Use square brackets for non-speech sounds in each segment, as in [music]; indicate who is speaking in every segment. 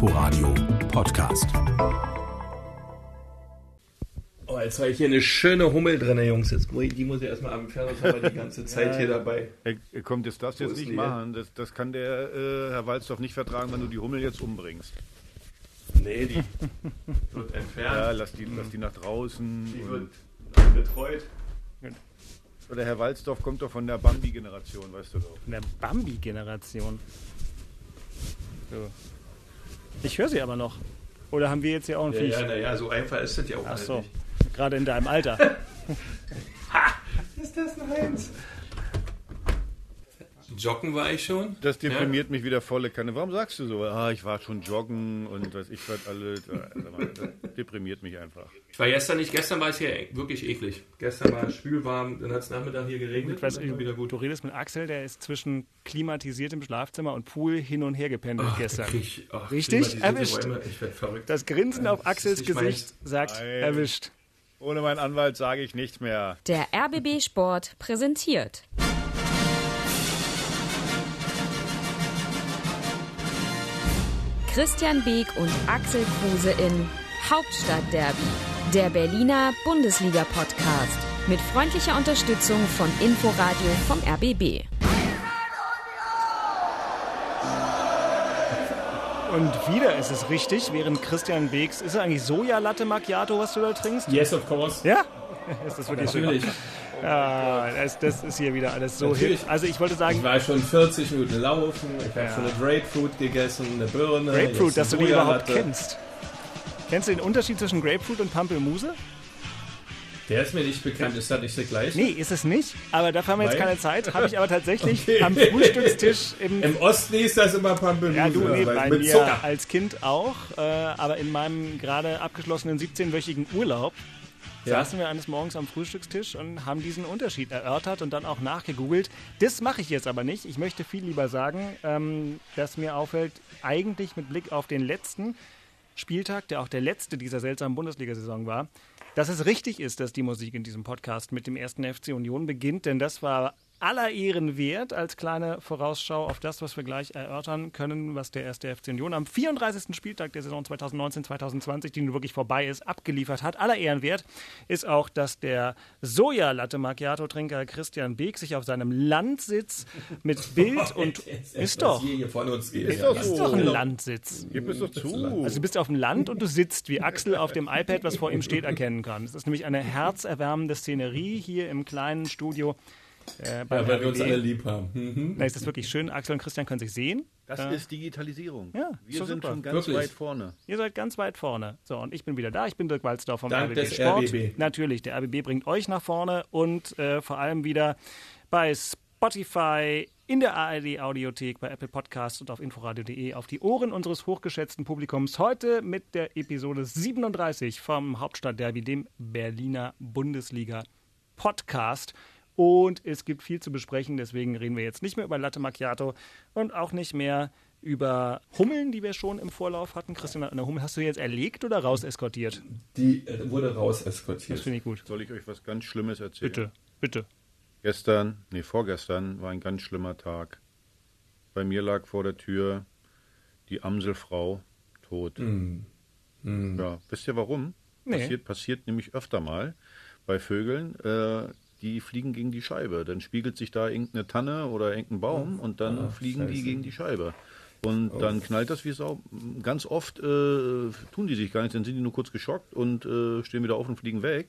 Speaker 1: Inforadio Podcast.
Speaker 2: Oh, jetzt habe ich hier eine schöne Hummel drin, Jungs. Jetzt, muss ich- die muss ich erstmal haben wir die ganze [laughs] Zeit hier dabei.
Speaker 3: Er, kommt jetzt das
Speaker 2: Wo
Speaker 3: jetzt
Speaker 2: ist
Speaker 3: nicht machen. Das, das kann der äh, Herr Walzdorf nicht vertragen, wenn du die Hummel jetzt umbringst.
Speaker 2: Nee, die [laughs] wird
Speaker 3: Ja,
Speaker 2: entfernt.
Speaker 3: lass die, lass die nach draußen.
Speaker 2: Die
Speaker 3: Und,
Speaker 2: wird betreut.
Speaker 3: oder Herr Walzdorf kommt doch von der Bambi-Generation, weißt du doch.
Speaker 4: In der Bambi-Generation. So. Ich höre sie aber noch. Oder haben wir jetzt hier auch ein
Speaker 2: Ja,
Speaker 4: Viech?
Speaker 2: ja, naja, so einfach ist das ja auch
Speaker 4: Ach
Speaker 2: alles
Speaker 4: so.
Speaker 2: nicht.
Speaker 4: Gerade in deinem Alter. [laughs]
Speaker 2: Ist das ein Heinz? Joggen war ich schon.
Speaker 3: Das deprimiert mich wieder volle Kanne. Warum sagst du so? Ah, ich war schon joggen und weiß ich was alles. Ah, Das deprimiert mich einfach.
Speaker 2: Ich war gestern nicht, gestern war es hier e- wirklich eklig. Gestern war es spülwarm, dann hat es Nachmittag hier geregnet.
Speaker 4: Ich weiß,
Speaker 2: wieder gut.
Speaker 4: Du redest mit Axel, der ist zwischen klimatisiertem Schlafzimmer und Pool hin und her gependelt
Speaker 2: Ach,
Speaker 4: gestern.
Speaker 2: krieg ich- ach,
Speaker 4: Richtig? Erwischt.
Speaker 2: Räume, Ich werd verrückt.
Speaker 4: Das Grinsen auf Axels Gesicht sagt,
Speaker 3: Nein.
Speaker 4: erwischt.
Speaker 3: Ohne meinen Anwalt sage ich nichts mehr.
Speaker 5: Der RBB Sport präsentiert. Christian Beek und Axel Kruse in Hauptstadtderby, der Berliner Bundesliga-Podcast. Mit freundlicher Unterstützung von Inforadio vom RBB.
Speaker 4: Und wieder ist es richtig, während Christian Beeks, ist es eigentlich Sojalatte Macchiato, was du da trinkst?
Speaker 2: Yes, of course.
Speaker 4: Ja? [laughs] Ist das wirklich so?
Speaker 2: Natürlich.
Speaker 4: Ja, das, das ist hier wieder alles so
Speaker 2: Natürlich.
Speaker 4: hip. Also ich wollte
Speaker 2: Ich
Speaker 4: sagen,
Speaker 2: war schon 40 Minuten laufen, ich habe
Speaker 4: Ja.
Speaker 2: schon eine Grapefruit gegessen, eine Birne.
Speaker 4: Grapefruit, dass du die überhaupt
Speaker 2: Sojalatte.
Speaker 4: kennst. Kennst du den Unterschied zwischen Grapefruit und Pampelmuse?
Speaker 2: Der ist mir nicht bekannt, ist das nicht der gleiche?
Speaker 4: Nee, ist es nicht. Aber dafür haben wir jetzt
Speaker 2: Weil?
Speaker 4: keine Zeit. Habe ich aber tatsächlich
Speaker 2: Okay.
Speaker 4: am Frühstückstisch im
Speaker 2: Im Osten ist das immer Pampelmuse.
Speaker 4: Ja, du, nee, bei
Speaker 2: mit
Speaker 4: mir
Speaker 2: Zucker.
Speaker 4: als Kind auch, äh, aber in meinem gerade abgeschlossenen 17-wöchigen Urlaub
Speaker 2: Ja.
Speaker 4: saßen wir eines Morgens am Frühstückstisch und haben diesen Unterschied erörtert und dann auch nachgegoogelt. Das mache ich jetzt aber nicht. Ich möchte viel lieber sagen, ähm, dass mir auffällt, eigentlich mit Blick auf den letzten Spieltag, der auch der letzte dieser seltsamen Bundesliga-Saison war, dass es richtig ist, dass die Musik in diesem Podcast mit dem ersten FC Union beginnt, denn das war aller Ehren wert als kleine Vorausschau auf das, was wir gleich erörtern können, was der erste FC Union am 34. Spieltag der Saison 2019-2020, die nun wirklich vorbei ist, abgeliefert hat. Aller Ehren wert ist auch, dass der Soja-Latte Macchiato-Trinker Christian Beek sich auf seinem Landsitz mit [laughs] Bild und ist doch,
Speaker 2: Was hier von uns geht.
Speaker 3: Ist
Speaker 2: ja.
Speaker 3: doch
Speaker 4: ist doch ein Landsitz.
Speaker 3: Gib es doch zu.
Speaker 4: Also du bist auf dem Land und du sitzt wie Axel auf dem iPad, was vor ihm steht, erkennen kann. Es ist nämlich eine herzerwärmende Szenerie hier im kleinen Studio. Äh, beim
Speaker 2: Ja, weil wir uns alle lieb haben. Mhm.
Speaker 4: Na, ist das wirklich schön. Axel und Christian können sich sehen.
Speaker 3: Das
Speaker 4: Äh,
Speaker 3: ist Digitalisierung.
Speaker 4: Ja,
Speaker 3: Wir
Speaker 4: doch
Speaker 3: sind
Speaker 4: super.
Speaker 3: schon ganz
Speaker 2: Wirklich.
Speaker 3: weit vorne.
Speaker 4: Ihr seid ganz weit vorne. So, und ich bin wieder da. Ich bin Dirk Walzdorf vom
Speaker 2: Dank
Speaker 4: RBB
Speaker 2: des
Speaker 4: Sport.
Speaker 2: RBB.
Speaker 4: Natürlich, der RBB bringt euch nach vorne und äh, vor allem wieder bei Spotify, in der ARD Audiothek, bei Apple Podcasts und auf inforadio.de auf die Ohren unseres hochgeschätzten Publikums. Heute mit der Episode 37 vom Hauptstadtderby, dem Berliner Bundesliga Podcast. Und es gibt viel zu besprechen, deswegen reden wir jetzt nicht mehr über Latte Macchiato und auch nicht mehr über Hummeln, die wir schon im Vorlauf hatten. Christian, eine Hummel hast du jetzt erlegt oder raus eskortiert?
Speaker 2: Die äh, wurde raus
Speaker 4: Das
Speaker 2: eskortiert.
Speaker 4: finde ich gut.
Speaker 3: Soll ich euch was ganz Schlimmes erzählen?
Speaker 4: Bitte, bitte.
Speaker 3: Gestern, nee, vorgestern war ein ganz schlimmer Tag. Bei mir lag vor der Tür die Amselfrau tot. Ja, wisst ihr warum?
Speaker 4: Nee.
Speaker 3: Passiert, passiert nämlich öfter mal bei Vögeln. Äh, die fliegen gegen die Scheibe. Dann spiegelt sich da irgendeine Tanne oder irgendein Baum und dann
Speaker 2: Ah,
Speaker 3: fliegen die
Speaker 2: scheiße.
Speaker 3: gegen die Scheibe. Und dann knallt das wie Sau. Ganz oft äh, tun die sich gar nichts, dann sind die nur kurz geschockt und äh, stehen wieder auf und fliegen weg.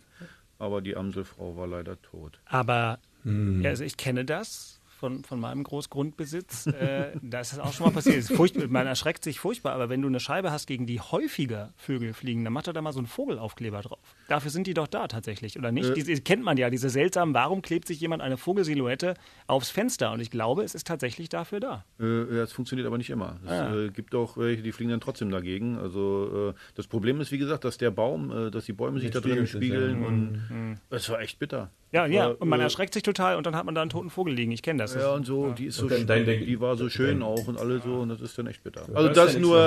Speaker 3: Aber die Amselfrau war leider tot.
Speaker 4: Aber ja, also ich kenne das von, von meinem Großgrundbesitz. Äh, da ist das auch schon mal passiert. Es ist furchtbar, man erschreckt sich furchtbar, aber wenn du eine Scheibe hast, gegen die häufiger Vögel fliegen, dann macht er da mal so einen Vogelaufkleber drauf. Dafür sind die doch da tatsächlich, oder nicht? Diese kennt man ja, diese seltsamen, warum klebt sich jemand eine Vogelsilhouette aufs Fenster? Und ich glaube, es ist tatsächlich dafür da.
Speaker 3: Äh, ja, es funktioniert aber nicht immer. Es
Speaker 4: Ah.
Speaker 3: äh, gibt auch welche, die fliegen dann trotzdem dagegen. Also äh, das Problem ist, wie gesagt, dass der Baum, äh, dass die Bäume sich da drin spiegeln
Speaker 2: ja.
Speaker 3: und es war echt bitter.
Speaker 4: Ja, ja, und man
Speaker 3: äh,
Speaker 4: erschreckt sich total und dann hat man da einen toten Vogel liegen. Ich kenne das.
Speaker 3: Ja, und so, die ist so schön, die war so schön
Speaker 2: Dein-
Speaker 3: auch und alle so und das ist dann echt bitter. Also das nur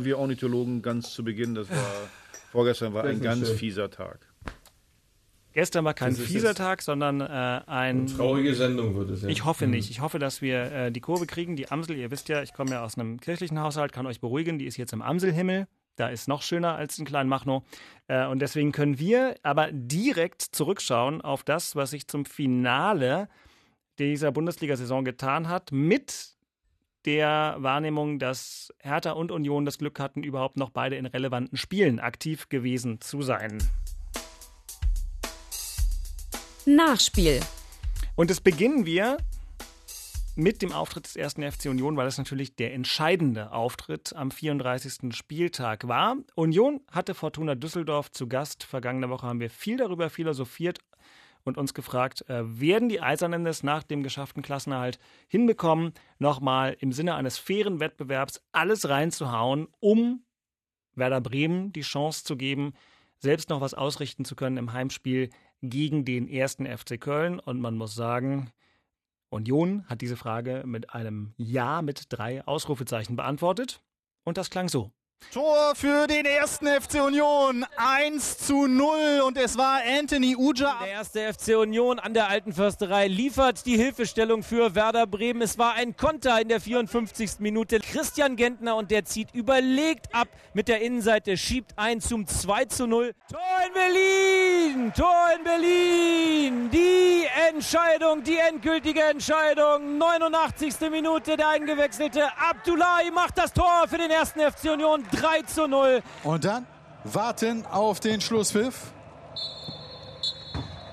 Speaker 3: äh, wir Ornithologen ganz zu Beginn, das war [laughs] vorgestern war
Speaker 2: Das
Speaker 3: ein ganz
Speaker 2: schön.
Speaker 3: fieser Tag.
Speaker 4: erst einmal kein fieser Tag, sondern äh, ein.
Speaker 2: Eine traurige Sendung wird es ja.
Speaker 4: Ich hoffe nicht. Ich hoffe, dass wir äh, die Kurve kriegen. Die Amsel, ihr wisst ja, ich komme ja aus einem kirchlichen Haushalt, kann euch beruhigen, die ist jetzt im Amselhimmel. Da ist noch schöner als in Kleinmachnow. Äh, und deswegen können wir aber direkt zurückschauen auf das, was sich zum Finale dieser Bundesliga-Saison getan hat, mit der Wahrnehmung, dass Hertha und Union das Glück hatten, überhaupt noch beide in relevanten Spielen aktiv gewesen zu sein.
Speaker 5: Nachspiel.
Speaker 4: Und das beginnen wir mit dem Auftritt des ersten FC Union, weil es natürlich der entscheidende Auftritt am 34. Spieltag war. Union hatte Fortuna Düsseldorf zu Gast. Vergangene Woche haben wir viel darüber philosophiert und uns gefragt, äh, werden die Eisernen es nach dem geschafften Klassenerhalt hinbekommen, nochmal im Sinne eines fairen Wettbewerbs alles reinzuhauen, um Werder Bremen die Chance zu geben, selbst noch was ausrichten zu können im Heimspiel gegen den ersten FC Köln. Und man muss sagen, Union hat diese Frage mit einem Ja mit drei Ausrufezeichen beantwortet. Und das klang so.
Speaker 6: Tor für den ersten FC Union. 1 zu 0 und es war Anthony Uja.
Speaker 7: Der erste FC Union an der Alten Försterei liefert die Hilfestellung für Werder Bremen. Es war ein Konter in der 54. Minute. Christian Gentner und der zieht überlegt ab mit der Innenseite, schiebt ein zum 2 zu 0. Tor in Berlin! Tor in Berlin! Die Entscheidung, die endgültige Entscheidung. 89. Minute, der eingewechselte Abdullahi macht das Tor für den ersten FC Union. 3 zu 0.
Speaker 6: Und dann warten auf den Schlusspfiff.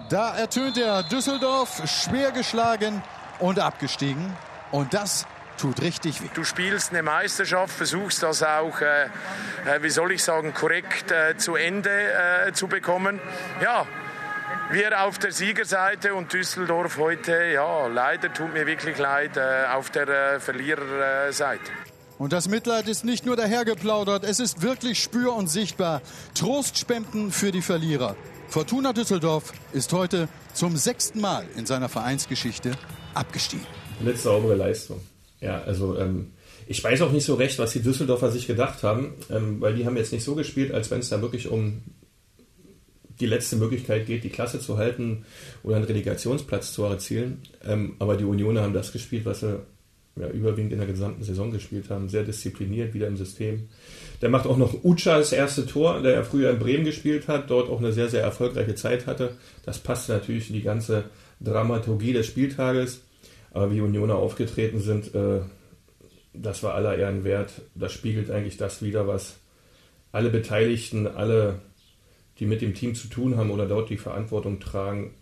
Speaker 6: Da ertönt er Düsseldorf, schwer geschlagen und abgestiegen. Und das tut richtig weh.
Speaker 8: Du spielst eine Meisterschaft, versuchst das auch, äh, äh, wie soll ich sagen, korrekt äh, zu Ende äh, zu bekommen. Ja, wir auf der Siegerseite und Düsseldorf heute, ja, leider tut mir wirklich leid, äh, auf der äh, Verliererseite.
Speaker 6: Und das Mitleid ist nicht nur dahergeplaudert, es ist wirklich spür- und sichtbar. Trostspenden für die Verlierer. Fortuna Düsseldorf ist heute zum sechsten Mal in seiner Vereinsgeschichte abgestiegen.
Speaker 2: Eine saubere Leistung. Ja, also ähm, ich weiß auch nicht so recht, was die Düsseldorfer sich gedacht haben, ähm, weil die haben jetzt nicht so gespielt, als wenn es da wirklich um die letzte Möglichkeit geht, die Klasse zu halten oder einen Relegationsplatz zu erzielen. Ähm, aber die Unioner haben das gespielt, was sie ja, überwiegend in der gesamten Saison gespielt haben. Sehr diszipliniert, wieder im System. Der macht auch noch Ucha das erste Tor, der ja früher in Bremen gespielt hat, dort auch eine sehr, sehr erfolgreiche Zeit hatte. Das passt natürlich in die ganze Dramaturgie des Spieltages. Aber wie Unioner aufgetreten sind, äh, das war aller Ehren wert. Das spiegelt eigentlich das wider, was alle Beteiligten, alle, die mit dem Team zu tun haben oder dort die Verantwortung tragen,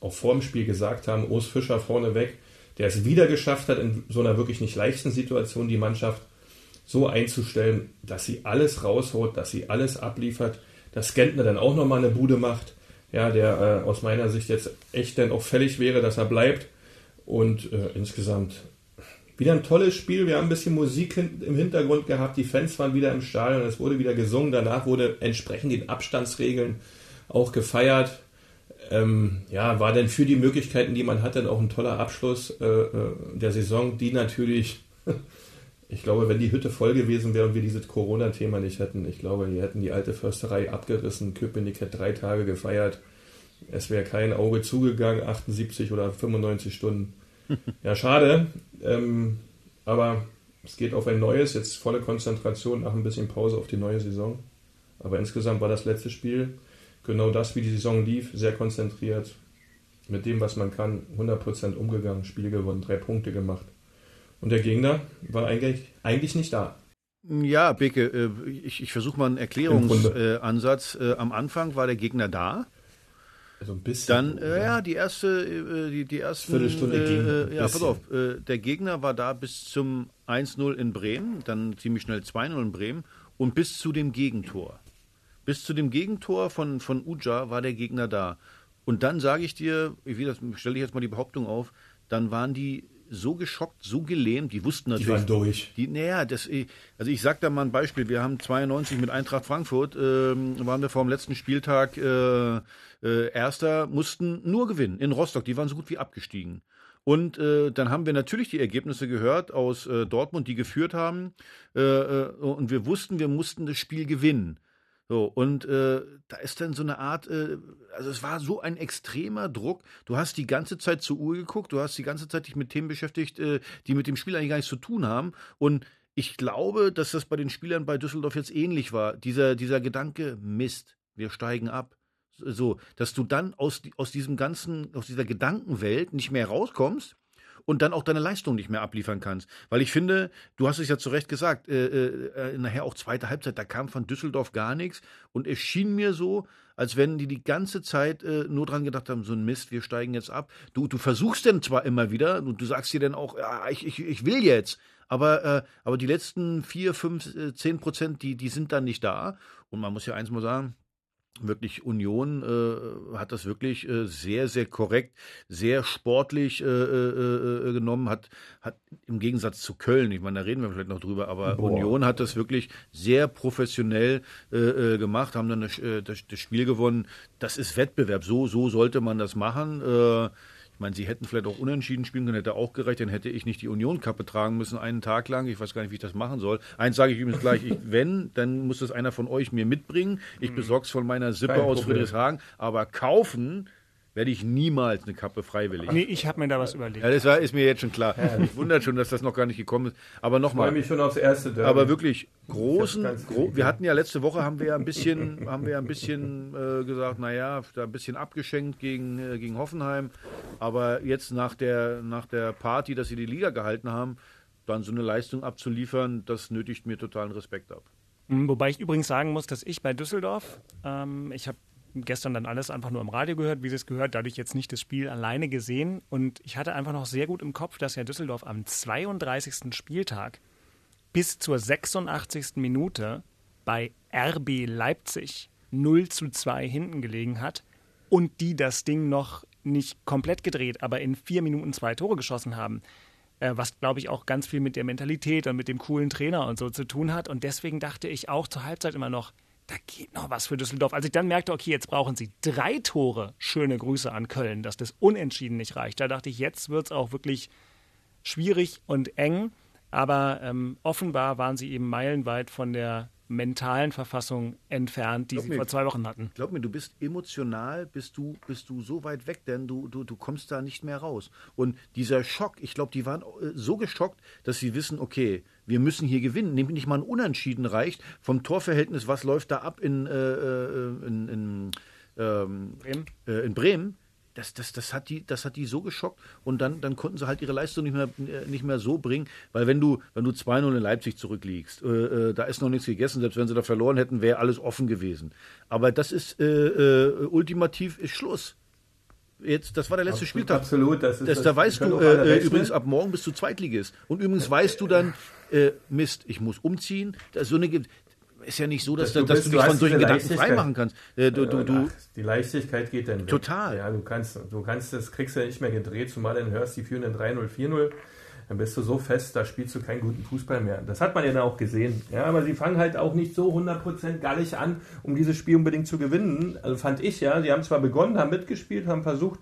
Speaker 2: auch vor dem Spiel gesagt haben. Urs Fischer vorneweg, der es wieder geschafft hat, in so einer wirklich nicht leichten Situation die Mannschaft so einzustellen, dass sie alles raushaut, dass sie alles abliefert, dass Gentner dann auch nochmal eine Bude macht, ja, der äh, aus meiner Sicht jetzt echt dann auch fällig wäre, dass er bleibt. Und äh, insgesamt wieder ein tolles Spiel. Wir haben ein bisschen Musik im Hintergrund gehabt. Die Fans waren wieder im Stadion. Es wurde wieder gesungen. Danach wurde entsprechend den Abstandsregeln auch gefeiert. Ähm, ja, war denn für die Möglichkeiten, die man hat, dann auch ein toller Abschluss äh, äh, der Saison, die natürlich, [laughs] ich glaube, wenn die Hütte voll gewesen wäre und wir dieses Corona-Thema nicht hätten, ich glaube, die hätten die alte Försterei abgerissen. Köpenick hätte drei Tage gefeiert. Es wäre kein Auge zugegangen, 78 oder 95 Stunden. [laughs] Ja, schade. Ähm, aber es geht auf ein neues, jetzt volle Konzentration nach ein bisschen Pause auf die neue Saison. Aber insgesamt war das letzte Spiel genau das, wie die Saison lief, sehr konzentriert, mit dem, was man kann, 100% umgegangen, Spiel gewonnen, drei Punkte gemacht. Und der Gegner war eigentlich, eigentlich nicht da.
Speaker 3: Ja, Beke, äh, ich, ich versuche mal einen Erklärungsansatz. Äh, am Anfang war der Gegner da.
Speaker 2: Also ein bisschen.
Speaker 3: Dann, äh, ja, die erste, äh, die, die ersten.
Speaker 2: Viertelstunde ging
Speaker 3: Äh, ja, pass auf. Äh, der Gegner war da bis zum 1-0 in Bremen, dann ziemlich schnell 2-0 in Bremen und bis zu dem Gegentor. Bis zu dem Gegentor von, von Uja war der Gegner da. Und dann sage ich dir, ich stelle ich jetzt mal die Behauptung auf, dann waren die so geschockt, so gelähmt, die wussten
Speaker 2: Die
Speaker 3: natürlich.
Speaker 2: waren durch.
Speaker 3: Die, naja, das, also ich sag da mal ein Beispiel. Wir haben 92 mit Eintracht Frankfurt, ähm, waren wir vor dem letzten Spieltag äh, äh, Erster, mussten nur gewinnen in Rostock. Die waren so gut wie abgestiegen. Und äh, dann haben wir natürlich die Ergebnisse gehört aus äh, Dortmund, die geführt haben. Äh, äh, und wir wussten, wir mussten das Spiel gewinnen. So, und äh, da ist dann so eine Art, äh, also es war so ein extremer Druck. Du hast die ganze Zeit zur Uhr geguckt, du hast die ganze Zeit dich mit Themen beschäftigt, äh, die mit dem Spiel eigentlich gar nichts zu tun haben. Und ich glaube, dass das bei den Spielern bei Düsseldorf jetzt ähnlich war. Dieser, dieser Gedanke, Mist, wir steigen ab. So, dass du dann aus, aus diesem ganzen, aus dieser Gedankenwelt nicht mehr rauskommst und dann auch deine Leistung nicht mehr abliefern kannst. Weil ich finde, du hast es ja zu Recht gesagt, äh, äh, nachher auch zweite Halbzeit, da kam von Düsseldorf gar nichts und es schien mir so, als wenn die die ganze Zeit äh, nur dran gedacht haben, so ein Mist, wir steigen jetzt ab. Du, du versuchst denn zwar immer wieder und du sagst dir dann auch, ja, ich, ich, ich will jetzt, aber, äh, aber die letzten vier, fünf, äh, zehn Prozent, die, die sind dann nicht da. Und man muss ja eins mal sagen, wirklich Union äh, hat das wirklich äh, sehr, sehr korrekt, sehr sportlich äh, äh, äh, genommen, hat, hat im Gegensatz zu Köln, ich meine, da reden wir vielleicht noch drüber, aber Boah. Union hat das wirklich sehr professionell äh, gemacht, haben dann das, das, das, Spiel gewonnen. Das ist Wettbewerb, so, so sollte man das machen meine, sie hätten vielleicht auch unentschieden spielen können, hätte auch gereicht, dann hätte ich nicht die Union-Kappe tragen müssen, einen Tag lang. Ich weiß gar nicht, wie ich das machen soll. Eins sage ich übrigens gleich, ich, wenn, dann muss das einer von euch mir mitbringen. Ich mhm. besorge es von meiner Sippe Kein aus Problem. Friedrichshagen. Aber kaufen werde ich niemals eine Kappe freiwillig.
Speaker 4: Nee, ich habe mir da was überlegt.
Speaker 3: Ja, das war, ist mir jetzt schon klar. Ja. Ich wundere schon, dass das noch gar nicht gekommen ist. Aber nochmal. Ich
Speaker 2: freue mich schon aufs erste
Speaker 3: Derby. Aber wirklich großen, gro wir hatten ja letzte Woche haben wir ja ein bisschen, [laughs] haben wir ein bisschen äh, gesagt, naja, da ein bisschen abgeschenkt gegen, äh, gegen Hoffenheim. Aber jetzt nach der, nach der Party, dass sie die Liga gehalten haben, dann so eine Leistung abzuliefern, das nötigt mir totalen Respekt ab.
Speaker 4: Wobei ich übrigens sagen muss, dass ich bei Düsseldorf, ähm, ich habe gestern dann alles einfach nur im Radio gehört, wie sie es gehört, dadurch jetzt nicht das Spiel alleine gesehen. Und ich hatte einfach noch sehr gut im Kopf, dass ja Düsseldorf am 32. Spieltag bis zur 86. Minute bei RB Leipzig 0 zu 2 hinten gelegen hat und die das Ding noch nicht komplett gedreht, aber in vier Minuten zwei Tore geschossen haben. Äh, was, glaube ich, auch ganz viel mit der Mentalität und mit dem coolen Trainer und so zu tun hat. Und deswegen dachte ich auch zur Halbzeit immer noch, da geht noch was für Düsseldorf. Als ich dann merkte, okay, jetzt brauchen sie drei Tore, schöne Grüße an Köln, dass das unentschieden nicht reicht. Da dachte ich, jetzt wird es auch wirklich schwierig und eng. Aber ähm, offenbar waren sie eben meilenweit von der mentalen Verfassung entfernt, die glaub sie mir, vor zwei Wochen hatten.
Speaker 3: Glaub mir, du bist emotional, bist du, bist du so weit weg, denn du, du, du kommst da nicht mehr raus. Und dieser Schock, ich glaube, die waren äh, so geschockt, dass sie wissen, okay, wir müssen hier gewinnen. Nämlich nicht mal ein Unentschieden reicht. Vom Torverhältnis, was läuft da ab in, äh, äh in, in, ähm, Bremen? Äh, in Bremen? das, das, das, hat die, das hat die so geschockt und dann, dann konnten sie halt ihre Leistung nicht mehr, äh, nicht mehr so bringen, weil wenn du, wenn du 2-0 in Leipzig zurückliegst, äh, äh, da ist noch nichts gegessen, selbst wenn sie da verloren hätten, wäre alles offen gewesen. Aber das ist äh, äh, ultimativ ist Schluss. Jetzt, das war der letzte
Speaker 2: absolut,
Speaker 3: Spieltag.
Speaker 2: Absolut,
Speaker 3: das ist das, Da weißt du äh, übrigens ab morgen bist du Zweitligist. Und übrigens weißt du dann, Mist, ich muss umziehen. Das so eine, ist ja nicht so, dass, dass, du, dass du, dich von solchen Gedanken freimachen kannst.
Speaker 2: Äh, du, du, du, die Leichtigkeit geht dann weg.
Speaker 3: Total.
Speaker 2: Ja, du kannst, du kannst das kriegst ja nicht mehr gedreht, zumal dann hörst, die führen in 3-0, 4-0. Dann bist du so fest, da spielst du keinen guten Fußball mehr. Das hat man ja dann auch gesehen. Ja, aber sie fangen halt auch nicht so 100% gallig an, um dieses Spiel unbedingt zu gewinnen. Also fand ich ja. Sie haben zwar begonnen, haben mitgespielt, haben versucht,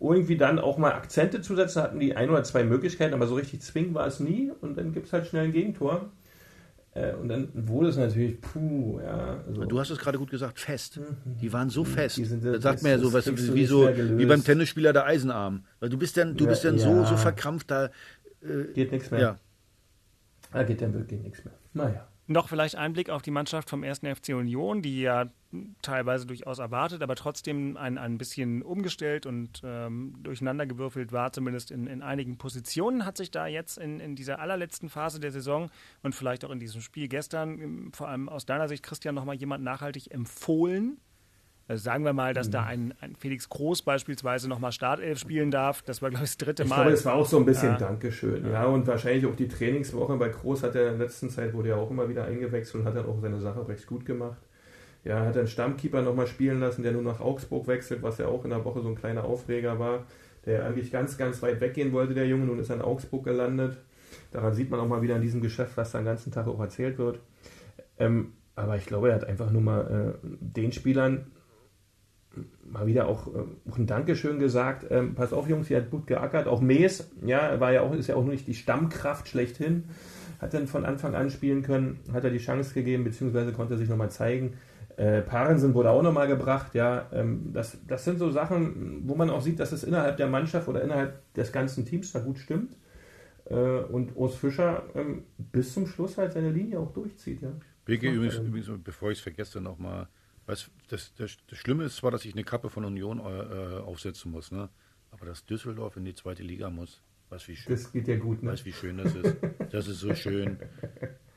Speaker 2: irgendwie dann auch mal Akzente zu setzen, hatten die ein oder zwei Möglichkeiten, aber so richtig zwingend war es nie. Und dann gibt es halt schnell ein Gegentor. Äh, und dann wurde es natürlich, puh, ja.
Speaker 3: Also du hast es gerade gut gesagt, fest. Mhm. Die waren so fest. Die sind, das sagt man ja so, was, wie, so, wie beim Tennisspieler der Eisenarm. Weil du bist dann, du bist dann ja. so, so verkrampft, da
Speaker 2: äh, geht nichts mehr. Ja. Da geht dann wirklich nichts mehr. Naja.
Speaker 4: Noch vielleicht ein Blick auf die Mannschaft vom 1. FC Union, die ja teilweise durchaus erwartet, aber trotzdem ein, ein bisschen umgestellt und ähm, durcheinandergewürfelt war, zumindest in, in einigen Positionen, hat sich da jetzt in, in dieser allerletzten Phase der Saison und vielleicht auch in diesem Spiel gestern, ähm, vor allem aus deiner Sicht, Christian, nochmal jemand nachhaltig empfohlen, also sagen wir mal, dass mhm. da ein, ein, Felix Groß beispielsweise nochmal Startelf spielen darf. Das war, glaube ich, das dritte Mal. Ich
Speaker 2: glaube, das war auch so ein bisschen ja. Dankeschön. Ja. ja. und wahrscheinlich auch die Trainingswoche bei Groß hat er in der letzten Zeit, wurde ja auch immer wieder eingewechselt und hat dann auch seine Sache recht gut gemacht. Ja, hat einen Stammkeeper nochmal spielen lassen, der nur nach Augsburg wechselt, was ja auch in der Woche so ein kleiner Aufreger war, der eigentlich ganz, ganz weit weggehen wollte, der Junge, nun ist er in Augsburg gelandet. Daran sieht man auch mal wieder in diesem Geschäft, was da den ganzen Tag auch erzählt wird. Ähm, aber ich glaube, er hat einfach nur mal äh, den Spielern mal wieder auch, äh, auch ein Dankeschön gesagt. Ähm, pass auf, Jungs, ihr habt gut geackert. Auch Mees, ja, war ja auch, ist ja auch nicht die Stammkraft schlechthin. Hat dann von Anfang an spielen können, hat er die Chance gegeben, beziehungsweise konnte er sich nochmal zeigen. Äh, Parensen wurde auch nochmal gebracht, ja. Ähm, das, das sind so Sachen, wo man auch sieht, dass es innerhalb der Mannschaft oder innerhalb des ganzen Teams da gut stimmt. Äh, und Urs Fischer ähm, bis zum Schluss halt seine Linie auch durchzieht, ja.
Speaker 3: Beke, übrigens, übrigens, bevor ich es vergesse, nochmal. Das, das, das, Schlimme ist zwar, dass ich eine Kappe von Union äh, aufsetzen muss, ne? aber dass Düsseldorf in die zweite Liga muss. Was wie schön.
Speaker 2: Das geht ja gut, ne?
Speaker 3: Weißt wie schön das ist. Das ist so schön. [laughs]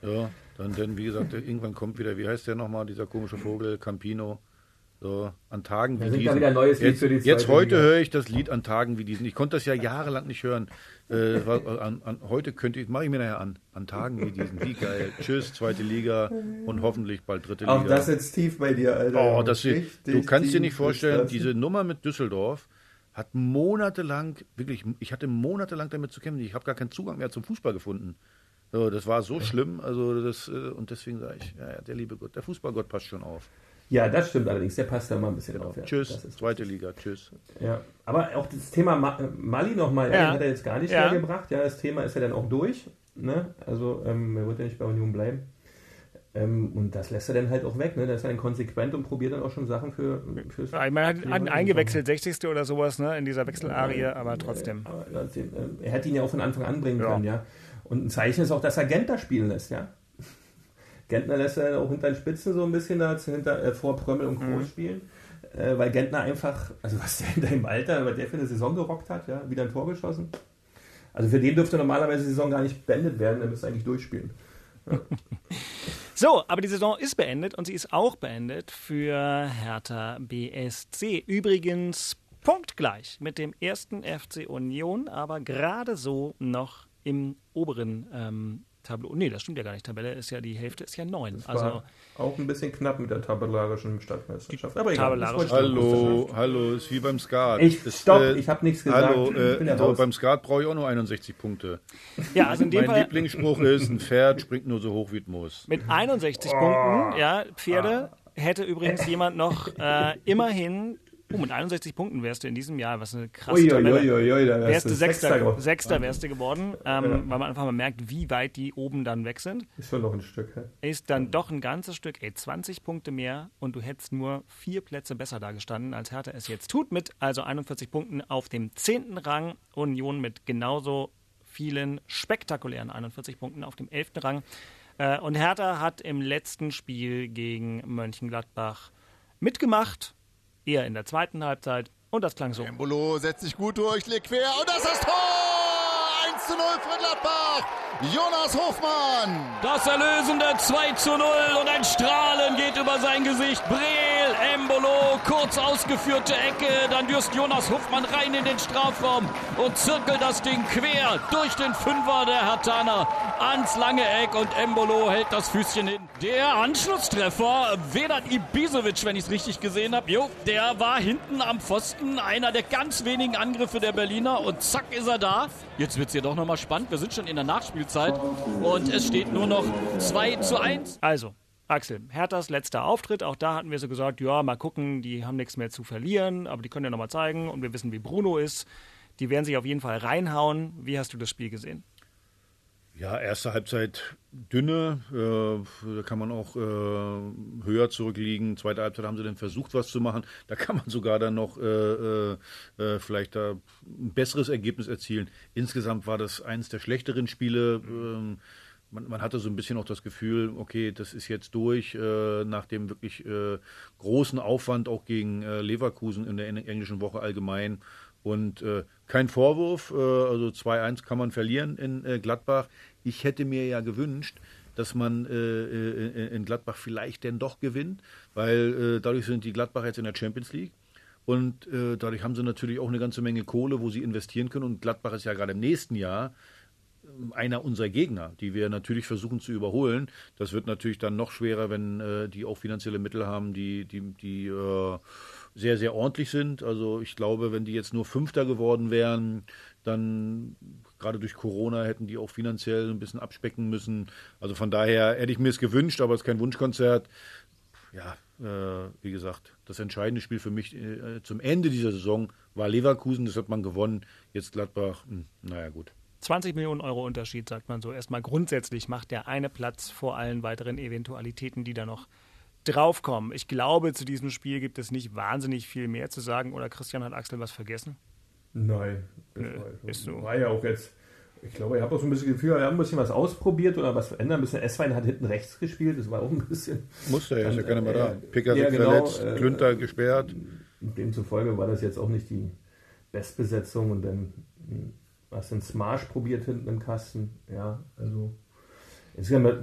Speaker 3: Ja, dann, dann wie gesagt, irgendwann kommt wieder, wie heißt der nochmal, dieser komische Vogel, Campino. So, an Tagen wie
Speaker 2: Da sind
Speaker 3: diesen. jetzt, jetzt heute höre ich das Lied an Tagen wie diesen. Ich konnte das ja jahrelang nicht hören. Äh, an, an, heute könnte ich, mache ich mir nachher an. An Tagen wie diesen. Wie geil. Tschüss, zweite Liga und hoffentlich bald dritte
Speaker 2: Auch
Speaker 3: Liga.
Speaker 2: das sitzt tief bei dir, Alter.
Speaker 3: Oh, das
Speaker 2: Richtig
Speaker 3: du kannst dir nicht vorstellen, diese Nummer mit Düsseldorf hat monatelang, wirklich, ich hatte monatelang damit zu kämpfen. Ich habe gar keinen Zugang mehr zum Fußball gefunden. So, das war so schlimm, also das, äh, und deswegen sage ich, ja, ja, der liebe Gott, der Fußballgott passt schon auf.
Speaker 2: Ja, das stimmt allerdings. Der passt da mal ein bisschen drauf. Ja.
Speaker 3: tschüss,
Speaker 2: Das ist
Speaker 3: zweite Liga, tschüss.
Speaker 2: Ja, aber auch das Thema Ma Mali nochmal, ja. Hat er jetzt gar nicht
Speaker 4: Ja.
Speaker 2: mehr gebracht. Ja, das Thema ist ja dann auch durch. Ne? Also, ähm, er wird ja nicht bei Union bleiben. Ähm, und das lässt er dann halt auch weg. Ne? Das ist dann konsequent und probiert dann auch schon Sachen für, fürs.
Speaker 4: Ja, ich meine, er hat
Speaker 2: neue
Speaker 4: eingewechselt, 60. oder sowas, ne, in dieser Wechselarie, aber trotzdem.
Speaker 2: Aber, äh, er hätte ihn ja auch von Anfang an bringen können, ja. Und ein Zeichen ist auch, dass er Gentner spielen lässt, ja. Gentner lässt er dann auch hinter den Spitzen so ein bisschen da hinter, äh, vor Prömmel und
Speaker 4: Mhm.
Speaker 2: Groß spielen. Äh, weil Gentner einfach, also was der in deinem Alter, was der für eine Saison gerockt hat, ja, wieder ein Tor geschossen. Also für den dürfte normalerweise die Saison gar nicht beendet werden, der müsste eigentlich durchspielen. [laughs]
Speaker 4: So, aber die Saison ist beendet und sie ist auch beendet für Hertha BSC. Übrigens punktgleich mit dem ersten FC Union, aber gerade so noch im oberen ähm, Tableau. Nee, das stimmt ja gar nicht. Tabelle ist ja die Hälfte, ist ja neun.
Speaker 2: Das
Speaker 4: Also
Speaker 2: war auch ein bisschen knapp mit der tabellarischen Stadtmeisterschaft. Aber egal,
Speaker 4: tabellarische
Speaker 3: Hallo, hallo, ist wie beim Skat.
Speaker 2: Ich-
Speaker 3: Ist,
Speaker 2: stopp, ich hab nichts gesagt.
Speaker 3: Hallo,
Speaker 2: Ich
Speaker 3: äh,
Speaker 2: bin ja
Speaker 3: so,
Speaker 2: raus.
Speaker 3: beim Skat brauche ich auch nur 61 Punkte. [laughs]
Speaker 4: ja, also in dem
Speaker 3: Mein
Speaker 4: Fall
Speaker 3: Lieblingsspruch ist, ein Pferd springt nur so hoch wie es muss.
Speaker 4: mit 61
Speaker 2: Oh.
Speaker 4: Punkten, ja, Pferde
Speaker 2: Ah.
Speaker 4: hätte übrigens jemand noch äh, immerhin. Oh, mit 61 Punkten wärst du in diesem Jahr, was eine krasse Tabelle.
Speaker 2: ui, ui, ui, da
Speaker 4: wärst du Sechster,
Speaker 2: geworden.
Speaker 4: Sechster wärst du geworden, ähm, weil man einfach mal merkt, wie weit die oben dann weg sind.
Speaker 2: Ist schon noch ein Stück. hä?
Speaker 4: Ist dann doch ein ganzes Stück, ey, 20 Punkte mehr und du hättest nur vier Plätze besser dagestanden, als Hertha es jetzt tut, mit also 41 Punkten auf dem zehnten Rang, Union mit genauso vielen spektakulären 41 Punkten auf dem elften Rang. Äh, und Hertha hat im letzten Spiel gegen Mönchengladbach mitgemacht, eher in der zweiten Halbzeit. Und das klang so.
Speaker 9: Embolo setzt sich gut durch, legt quer und das ist das Tor! 1 zu 0 für Gladbach. Jonas Hofmann.
Speaker 10: Das erlösende 2 zu 0 und ein Strahlen geht über sein Gesicht. Breel, Embolo, kurz ausgeführte Ecke, dann dürst Jonas Hofmann rein in den Strafraum und zirkelt das Ding quer durch den Fünfer der Hertaner ans lange Eck und Embolo hält das Füßchen hin. Der Anschlusstreffer, Vedat Ibisevic, wenn ich es richtig gesehen habe, jo, der war hinten am Pfosten, einer der ganz wenigen Angriffe der Berliner und zack ist er da. Jetzt wird es hier doch nochmal spannend, wir sind schon in der Nachspielzeit und es steht nur noch 2 zu 1.
Speaker 4: Also, Axel, Herthas letzter Auftritt, auch da hatten wir so gesagt, ja, mal gucken, die haben nichts mehr zu verlieren, aber die können ja nochmal zeigen und wir wissen, wie Bruno ist. Die werden sich auf jeden Fall reinhauen. Wie hast du das Spiel gesehen?
Speaker 3: Ja, erste Halbzeit dünne, äh, da kann man auch äh, höher zurückliegen. Zweite Halbzeit haben sie dann versucht, was zu machen. Da kann man sogar dann noch äh, äh, äh, vielleicht da ein besseres Ergebnis erzielen. Insgesamt war das eines der schlechteren Spiele. Ähm, man, man hatte so ein bisschen auch das Gefühl, okay, das ist jetzt durch, äh, nach dem wirklich äh, großen Aufwand auch gegen äh, Leverkusen in der en- englischen Woche allgemein. Und äh, kein Vorwurf, äh, also 2-1 kann man verlieren in äh, Gladbach. Ich hätte mir ja gewünscht, dass man in Gladbach vielleicht denn doch gewinnt, weil dadurch sind die Gladbacher jetzt in der Champions League. Und dadurch haben sie natürlich auch eine ganze Menge Kohle, wo sie investieren können. Und Gladbach ist ja gerade im nächsten Jahr einer unserer Gegner, die wir natürlich versuchen zu überholen. Das wird natürlich dann noch schwerer, wenn äh, die auch finanzielle Mittel haben, die, die, die äh, sehr, sehr ordentlich sind. Also ich glaube, wenn die jetzt nur Fünfter geworden wären, dann gerade durch Corona hätten die auch finanziell ein bisschen abspecken müssen. Also von daher hätte ich mir es gewünscht, aber es ist kein Wunschkonzert. Ja, äh, wie gesagt, das entscheidende Spiel für mich äh, zum Ende dieser Saison war Leverkusen, das hat man gewonnen. Jetzt Gladbach, hm, naja gut.
Speaker 4: 20 Millionen Euro Unterschied, sagt man so. Erstmal grundsätzlich macht der eine Platz vor allen weiteren Eventualitäten, die da noch draufkommen. Ich glaube, zu diesem Spiel gibt es nicht wahnsinnig viel mehr zu sagen. Oder Christian hat Axel was vergessen?
Speaker 2: Nein. Das
Speaker 4: Nö,
Speaker 2: war,
Speaker 4: ist so.
Speaker 2: war ja auch jetzt. Ich glaube, ich habe auch so ein bisschen Gefühl, wir haben ein bisschen was ausprobiert oder was verändert. Ein bisschen S-Wein hat hinten rechts gespielt, das war auch ein bisschen.
Speaker 3: Musste er, ist ja keiner mehr da.
Speaker 2: äh,
Speaker 3: Picker
Speaker 2: ja,
Speaker 3: sind
Speaker 2: genau,
Speaker 3: verletzt,
Speaker 2: äh,
Speaker 3: Klünter gesperrt.
Speaker 2: Demzufolge war das jetzt auch nicht die Bestbesetzung und dann hm, was in Smash probiert hinten im Kasten. Ja, also insgesamt hat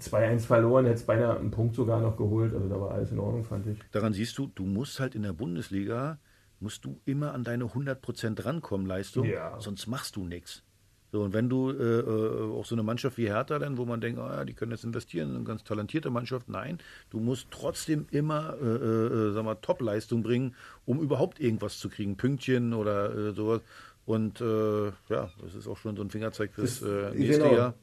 Speaker 2: 2-1 verloren, es beinahe einen Punkt sogar noch geholt. Also da war alles in Ordnung, fand ich.
Speaker 3: Daran siehst du, du musst halt in der Bundesliga, musst du immer an deine 100% rankommen, Leistung,
Speaker 2: Ja.
Speaker 3: sonst machst du nichts. So, und wenn du äh, äh, auch so eine Mannschaft wie Hertha dann, wo man denkt, ah, ja, die können jetzt investieren, eine ganz talentierte Mannschaft, nein, du musst trotzdem immer, äh, äh, sag mal, Top-Leistung bringen, um überhaupt irgendwas zu kriegen, Pünktchen oder äh, sowas. Und äh, ja, das ist auch schon so ein Fingerzeig fürs äh, nächste
Speaker 2: genau.
Speaker 3: Jahr.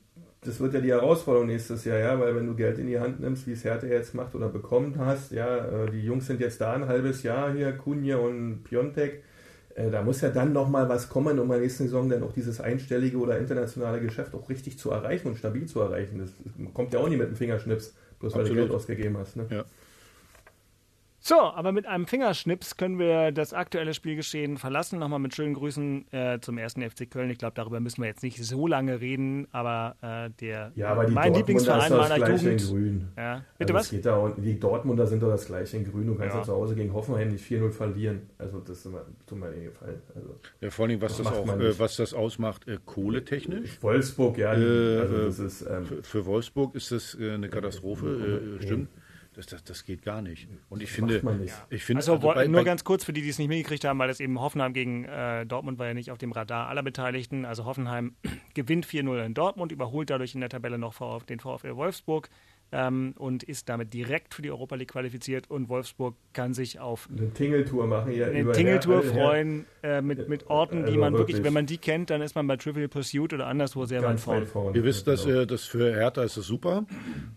Speaker 2: Das wird ja die Herausforderung nächstes Jahr, ja, weil wenn du Geld in die Hand nimmst, wie es Hertha jetzt macht oder bekommen hast, ja, äh, die Jungs sind jetzt da ein halbes Jahr hier, Kunja und Piontek, äh, da muss ja dann nochmal was kommen, um in der nächsten Saison dann auch dieses einstellige oder internationale Geschäft auch richtig zu erreichen und stabil zu erreichen. Das kommt ja auch nicht mit dem Fingerschnips, bloß weil du
Speaker 3: Absolut.
Speaker 2: Geld ausgegeben hast. Ne?
Speaker 3: Ja.
Speaker 4: So, aber mit einem Fingerschnips können wir das aktuelle Spielgeschehen verlassen. Nochmal mit schönen Grüßen äh, zum ersten FC Köln. Ich glaube, darüber müssen wir jetzt nicht so lange reden, aber äh, der
Speaker 2: Ja, aber die
Speaker 4: mein
Speaker 2: Dortmunder
Speaker 4: Lieblingsverein
Speaker 2: ist doch das
Speaker 4: meiner
Speaker 2: gleiche in
Speaker 4: Jugend.
Speaker 2: Grün.
Speaker 4: Ja. Bitte
Speaker 2: also
Speaker 4: was?
Speaker 2: Es geht da, und die Dortmunder sind doch das gleiche in Grün. Du kannst
Speaker 4: Ja.
Speaker 2: ja. zu Hause gegen Hoffenheim nicht 4-0 verlieren. Also das ist immer, tut mir eh gefallen. Also
Speaker 3: Ja, vor allem, was
Speaker 2: Das
Speaker 3: das, auch, äh, was das ausmacht, äh, kohletechnisch.
Speaker 2: Wolfsburg, ja,
Speaker 3: Äh,
Speaker 2: also das ist ähm,
Speaker 3: Für, für Wolfsburg ist das äh, eine Katastrophe, äh, stimmt. Das, das, das geht gar nicht. Und ich finde, ich finde,
Speaker 4: Also, wo-
Speaker 3: bei-
Speaker 4: nur
Speaker 3: bei-
Speaker 4: ganz kurz für die, die es nicht mitgekriegt haben, weil das eben Hoffenheim gegen äh, Dortmund war ja nicht auf dem Radar aller Beteiligten. Also Hoffenheim [clears throat] gewinnt 4-0 in Dortmund, überholt dadurch in der Tabelle noch den VfL Wolfsburg ähm, und ist damit direkt für die Europa League qualifiziert. Und Wolfsburg kann sich auf
Speaker 2: eine Tingeltour machen hier
Speaker 4: eine Tingeltour freuen äh, mit, mit Orten, die
Speaker 2: Also
Speaker 4: man wirklich,
Speaker 2: wirklich.
Speaker 4: wenn man die kennt, dann ist man bei Trivial Pursuit oder anderswo sehr weit vorne.
Speaker 3: Ihr wisst, dass
Speaker 2: Genau.
Speaker 3: äh, das für Hertha ist das super,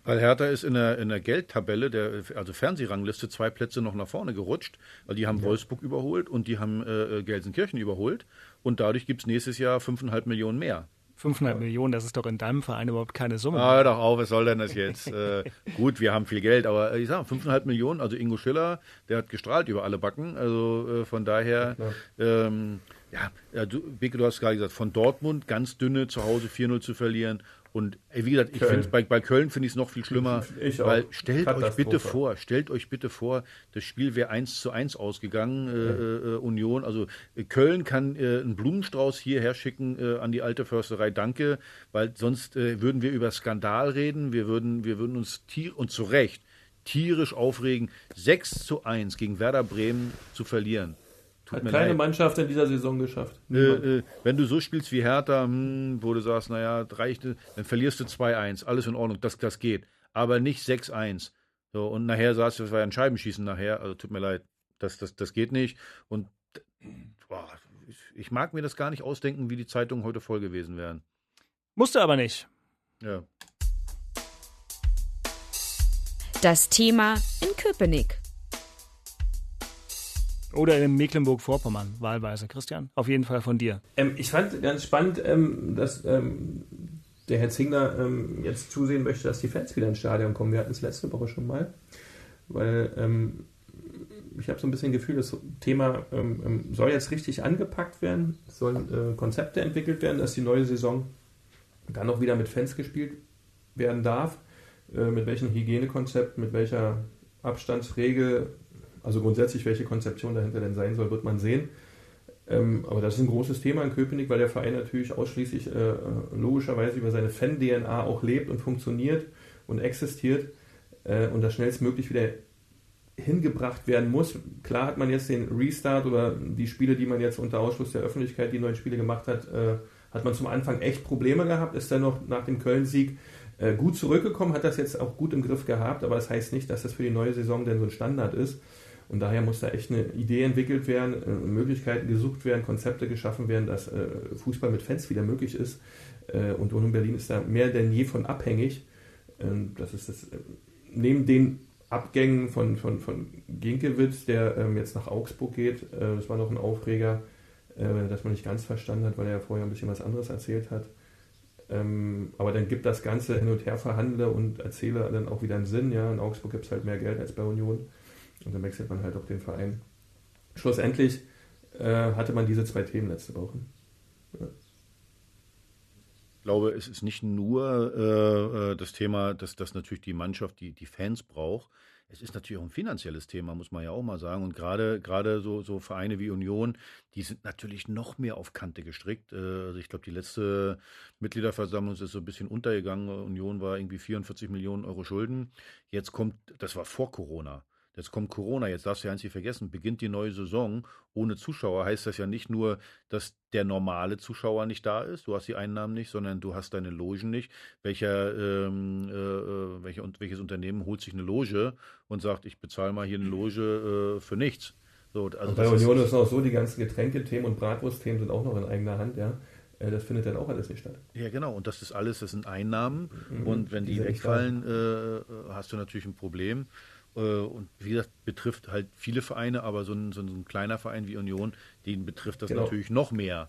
Speaker 3: weil Hertha ist in der, in der Geldtabelle, der, also Fernsehrangliste, zwei Plätze noch nach vorne gerutscht, weil die haben Wolfsburg überholt und die haben äh, Gelsenkirchen überholt und dadurch gibt es nächstes Jahr 5,5 Millionen mehr.
Speaker 4: 500 Millionen, das ist doch in deinem Verein überhaupt keine Summe.
Speaker 3: Ah, hör doch auf, was soll denn das jetzt? äh, [laughs] gut, wir haben viel Geld, aber ich sag, 5,5 Millionen, also Ingo Schiller, der hat gestrahlt über alle Backen, also äh, von daher, ähm, ja, ja du, Beke, du hast gerade gesagt, von Dortmund ganz dünne zu Hause 4-0 zu verlieren und ey, wie gesagt, ich finde bei, bei Köln finde ich es noch viel schlimmer, [laughs]
Speaker 2: Ich auch.
Speaker 3: weil stellt euch bitte vor, stellt euch bitte vor, das Spiel wäre 1 zu 1 ausgegangen, äh, äh, Union, also äh, Köln kann äh, einen Blumenstrauß hierher schicken äh, an die alte Försterei, danke, weil sonst äh, würden wir über Skandal reden, wir würden, wir würden uns tier und zu Recht tierisch aufregen, 6 zu 1 gegen Werder Bremen zu verlieren. Tut
Speaker 2: Hat keine
Speaker 3: leid.
Speaker 2: Mannschaft in dieser Saison geschafft.
Speaker 3: Äh, äh, wenn du so spielst wie Hertha, hm, wo du sagst, naja, reicht, dann verlierst du 2-1, alles in Ordnung, das, das geht. Aber nicht 6-1. So, und nachher sagst du, das war ja ein Scheibenschießen nachher, also tut mir leid, das, das, das geht nicht. Und boah, ich, ich mag mir das gar nicht ausdenken, wie die Zeitungen heute voll gewesen wären.
Speaker 4: Musste aber nicht.
Speaker 3: Ja.
Speaker 5: Das Thema in Köpenick.
Speaker 4: Oder in Mecklenburg-Vorpommern, wahlweise. Christian, auf jeden Fall von dir.
Speaker 2: Ähm, ich fand ganz spannend, ähm, dass ähm, der Herr Zingler ähm, jetzt zusehen möchte, dass die Fans wieder ins Stadion kommen. Wir hatten es letzte Woche schon mal, weil ähm, ich habe so ein bisschen Gefühl, das Thema ähm, soll jetzt richtig angepackt werden, sollen äh, Konzepte entwickelt werden, dass die neue Saison dann auch wieder mit Fans gespielt werden darf. Äh, mit welchem Hygienekonzept, mit welcher Abstandsregel, also grundsätzlich welche Konzeption dahinter denn sein soll, wird man sehen. Ähm, aber das ist ein großes Thema in Köpenick, weil der Verein natürlich ausschließlich äh, logischerweise über seine Fan-DNA auch lebt und funktioniert und existiert äh, und das schnellstmöglich wieder hingebracht werden muss. Klar hat man jetzt den Restart oder die Spiele, die man jetzt unter Ausschluss der Öffentlichkeit, die neuen Spiele gemacht hat, äh, hat man zum Anfang echt Probleme gehabt, ist dann noch nach dem Köln-Sieg äh, gut zurückgekommen, hat das jetzt auch gut im Griff gehabt, aber das heißt nicht, dass das für die neue Saison denn so ein Standard ist. Und daher muss da echt eine Idee entwickelt werden, äh, Möglichkeiten gesucht werden, Konzepte geschaffen werden, dass äh, Fußball mit Fans wieder möglich ist. Äh, und Union Berlin ist da mehr denn je von abhängig. Ähm, das ist das, äh, neben den Abgängen von, von, von Ginkiewicz, der ähm, jetzt nach Augsburg geht, äh, das war noch ein Aufreger, äh, dass man nicht ganz verstanden hat, weil er ja vorher ein bisschen was anderes erzählt hat. Ähm, aber dann gibt das Ganze hin und her verhandle und erzähle dann auch wieder einen Sinn. Ja, in Augsburg gibt es halt mehr Geld als bei Union. Und dann wechselt man halt auf den Verein. Schlussendlich äh, hatte man diese zwei Themen letzte Woche. Ja.
Speaker 3: Ich glaube, es ist nicht nur äh, äh, das Thema, dass, dass natürlich die Mannschaft die, die Fans braucht. Es ist natürlich auch ein finanzielles Thema, muss man ja auch mal sagen. Und gerade, gerade so, so Vereine wie Union, die sind natürlich noch mehr auf Kante gestrickt. Äh, also ich glaube, die letzte Mitgliederversammlung ist so ein bisschen untergegangen. Union war irgendwie 44 Millionen Euro Schulden. Jetzt kommt, das war vor Corona. Jetzt kommt Corona, jetzt darfst du ja eins nicht vergessen, beginnt die neue Saison ohne Zuschauer, heißt das ja nicht nur, dass der normale Zuschauer nicht da ist, du hast die Einnahmen nicht, sondern du hast deine Logen nicht. Welcher, ähm, äh, äh welche, welches Unternehmen holt sich eine Loge und sagt, ich bezahle mal hier eine Loge äh, für nichts?
Speaker 2: So, also bei Union ist es auch so, die ganzen Getränkethemen und Bratwurstthemen sind auch noch in eigener Hand, ja. Äh, das findet dann auch alles nicht statt.
Speaker 3: Ja, genau. Und das ist alles, das sind Einnahmen. Mhm. Und wenn die, die wegfallen, äh, hast du natürlich ein Problem. Äh, und wie gesagt, betrifft halt viele Vereine, aber so ein, so ein kleiner Verein wie Union, den betrifft das genau. natürlich noch mehr.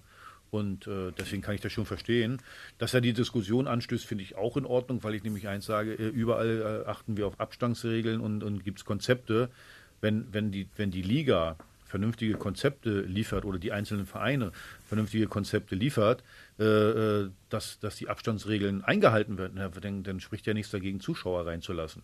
Speaker 3: Und äh, deswegen kann ich das schon verstehen. Dass er die Diskussion anstößt, finde ich auch in Ordnung, weil ich nämlich eins sage, äh, überall äh, achten wir auf Abstandsregeln und, und gibt es Konzepte. Wenn, wenn, die, wenn die Liga vernünftige Konzepte liefert oder die einzelnen Vereine vernünftige Konzepte liefert, äh, äh dass, dass die Abstandsregeln eingehalten werden, dann, dann spricht ja nichts dagegen, Zuschauer reinzulassen.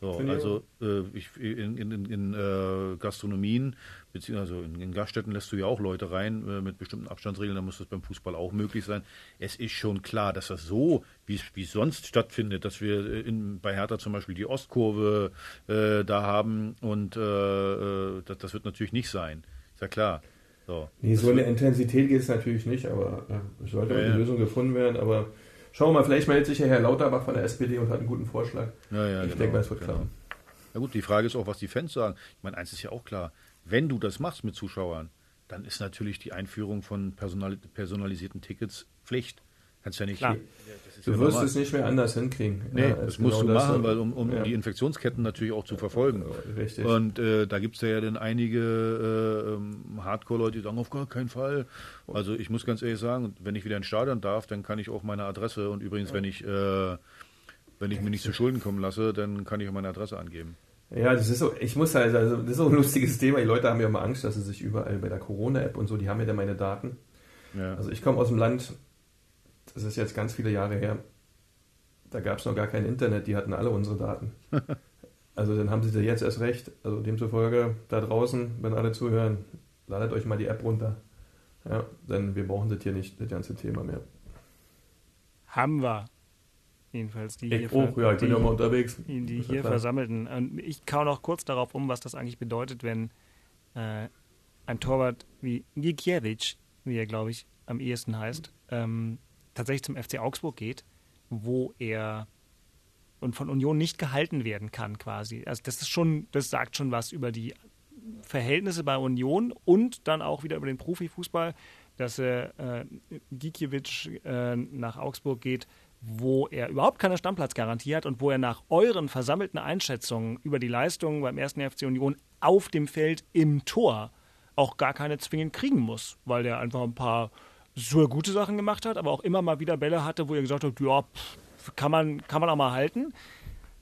Speaker 3: So, also äh, ich, in, in, in äh, Gastronomien, beziehungsweise in, in, Gaststätten lässt du ja auch Leute rein äh, mit bestimmten Abstandsregeln, da muss das beim Fußball auch möglich sein. Es ist schon klar, dass das so, wie es sonst stattfindet, dass wir äh, in, bei Hertha zum Beispiel die Ostkurve äh, da haben und äh, das, das, wird natürlich nicht sein. Ist ja klar.
Speaker 2: So, nee, so in der Intensität geht es natürlich nicht, aber es sollte ja, die Lösung gefunden werden, aber Schauen wir mal, vielleicht meldet sich ja Herr Lauterbach von der SPD und hat einen guten Vorschlag.
Speaker 3: Ja, ja,
Speaker 2: ich
Speaker 3: genau,
Speaker 2: denke mal, es wird
Speaker 3: genau. Na gut, die Frage ist auch, was die Fans sagen. Ich meine, eins ist ja auch klar, wenn du das machst mit Zuschauern, dann ist natürlich die Einführung von personalisierten Tickets Pflicht. Kannst ja nicht. Klar.
Speaker 2: du ja wirst normal. es nicht mehr anders hinkriegen.
Speaker 3: Nee, ja, das musst genau du machen, weil, um, um ja. die Infektionsketten natürlich auch zu verfolgen.
Speaker 2: Richtig.
Speaker 3: Und äh, da gibt es ja dann einige äh, ähm, Hardcore-Leute, die sagen, auf gar keinen Fall. Also ich muss ganz ehrlich sagen, wenn ich wieder ins Stadion darf, dann kann ich auch meine Adresse und übrigens, wenn ich, äh, wenn ich mir nicht zu Schulden kommen lasse, dann kann ich auch meine Adresse angeben.
Speaker 2: Ja, das ist so, ich muss halt, also das ist so ein lustiges Thema. Die Leute haben ja immer Angst, dass sie sich überall bei der Corona-App und so, die haben ja dann meine Daten. Ja. Also ich komme aus dem Land, das ist jetzt ganz viele Jahre her, da gab es noch gar kein Internet, die hatten alle unsere Daten. [laughs] also dann haben sie jetzt erst recht. Also demzufolge da draußen, wenn alle zuhören, ladet euch mal die App runter. Ja, denn wir brauchen das hier nicht, das ganze Thema mehr.
Speaker 4: Haben wir. Jedenfalls die
Speaker 2: ich hier, auch, ja, ich bin ja mal unterwegs.
Speaker 4: Die, die hier versammelten. Und ich kaue noch kurz darauf um, was das eigentlich bedeutet, wenn äh, ein Torwart wie Gikiewicz, wie er glaube ich am ehesten heißt, ähm, tatsächlich zum FC Augsburg geht, wo er und von Union nicht gehalten werden kann, quasi. Also das ist schon, das sagt schon was über die Verhältnisse bei Union und dann auch wieder über den Profifußball, dass äh, Gikiewicz äh, nach Augsburg geht, wo er überhaupt keine Stammplatzgarantie hat und wo er nach euren versammelten Einschätzungen über die Leistungen beim ersten FC Union auf dem Feld im Tor auch gar keine zwingend kriegen muss, weil der einfach ein paar so gute Sachen gemacht hat, aber auch immer mal wieder Bälle hatte, wo ihr gesagt habt, ja, pff, kann man, kann man auch mal halten.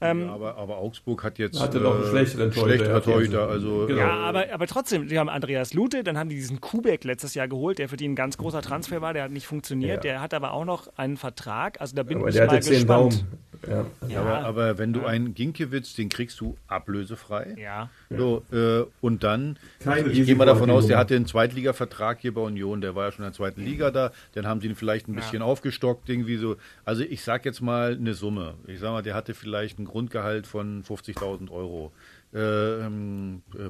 Speaker 3: Ähm, ja, aber, aber, Augsburg hat jetzt
Speaker 2: hatte noch einen äh, schlechteren Torhüter.
Speaker 3: Torhüter also,
Speaker 4: genau. Ja, aber, aber trotzdem, die haben Andreas Lute, dann haben die diesen Kubek letztes Jahr geholt, der für die ein ganz großer Transfer war, der hat nicht funktioniert, ja. der hat aber auch noch einen Vertrag, also da bin aber ich der mal gespannt.
Speaker 3: Ja. ja. Aber, aber, wenn du einen Ginkiewicz, den kriegst du ablösefrei.
Speaker 4: Ja.
Speaker 3: So, äh, und dann, Keine ich gehe mal davon aus, der hatte einen Zweitliga-Vertrag hier bei Union, der war ja schon in der zweiten Liga da, dann haben sie ihn vielleicht ein bisschen aufgestockt, irgendwie so. Also ich sag jetzt mal eine Summe. Ich sag mal, der hatte vielleicht ein Grundgehalt von 50.000 Euro äh, äh,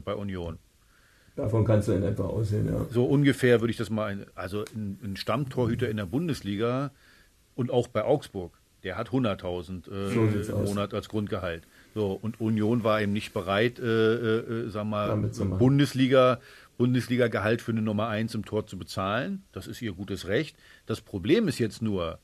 Speaker 3: bei Union.
Speaker 2: Davon kannst du in etwa aussehen, ja.
Speaker 3: So ungefähr würde ich das mal, also ein, ein Stammtorhüter in der Bundesliga und auch bei Augsburg der hat 100.000 äh, so im Monat als Grundgehalt. So, und Union war eben nicht bereit, äh, äh, sag mal, Bundesliga, Bundesliga-Gehalt für eine Nummer 1 im Tor zu bezahlen. Das ist ihr gutes Recht. Das Problem ist jetzt nur,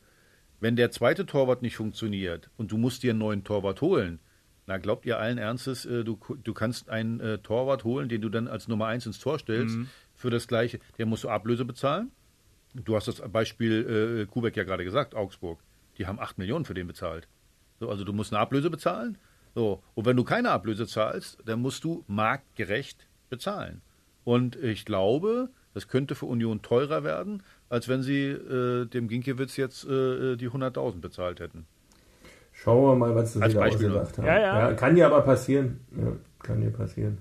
Speaker 3: wenn der zweite Torwart nicht funktioniert und du musst dir einen neuen Torwart holen, na, glaubt ihr allen Ernstes, äh, du, du kannst einen äh, Torwart holen, den du dann als Nummer 1 ins Tor stellst, mhm. für das gleiche, der musst du Ablöse bezahlen. Du hast das Beispiel äh, Kubek ja gerade gesagt, Augsburg. Die haben 8 Millionen für den bezahlt. So, also du musst eine Ablöse bezahlen. So, und wenn du keine Ablöse zahlst, dann musst du marktgerecht bezahlen. Und ich glaube, das könnte für Union teurer werden, als wenn sie äh, dem Ginkiewicz jetzt äh, die 100.000 bezahlt hätten.
Speaker 2: Schauen wir mal, was sie
Speaker 3: Beispiel
Speaker 2: ausgedacht haben.
Speaker 4: Ja, ja.
Speaker 2: kann dir aber passieren. Ja, kann dir passieren.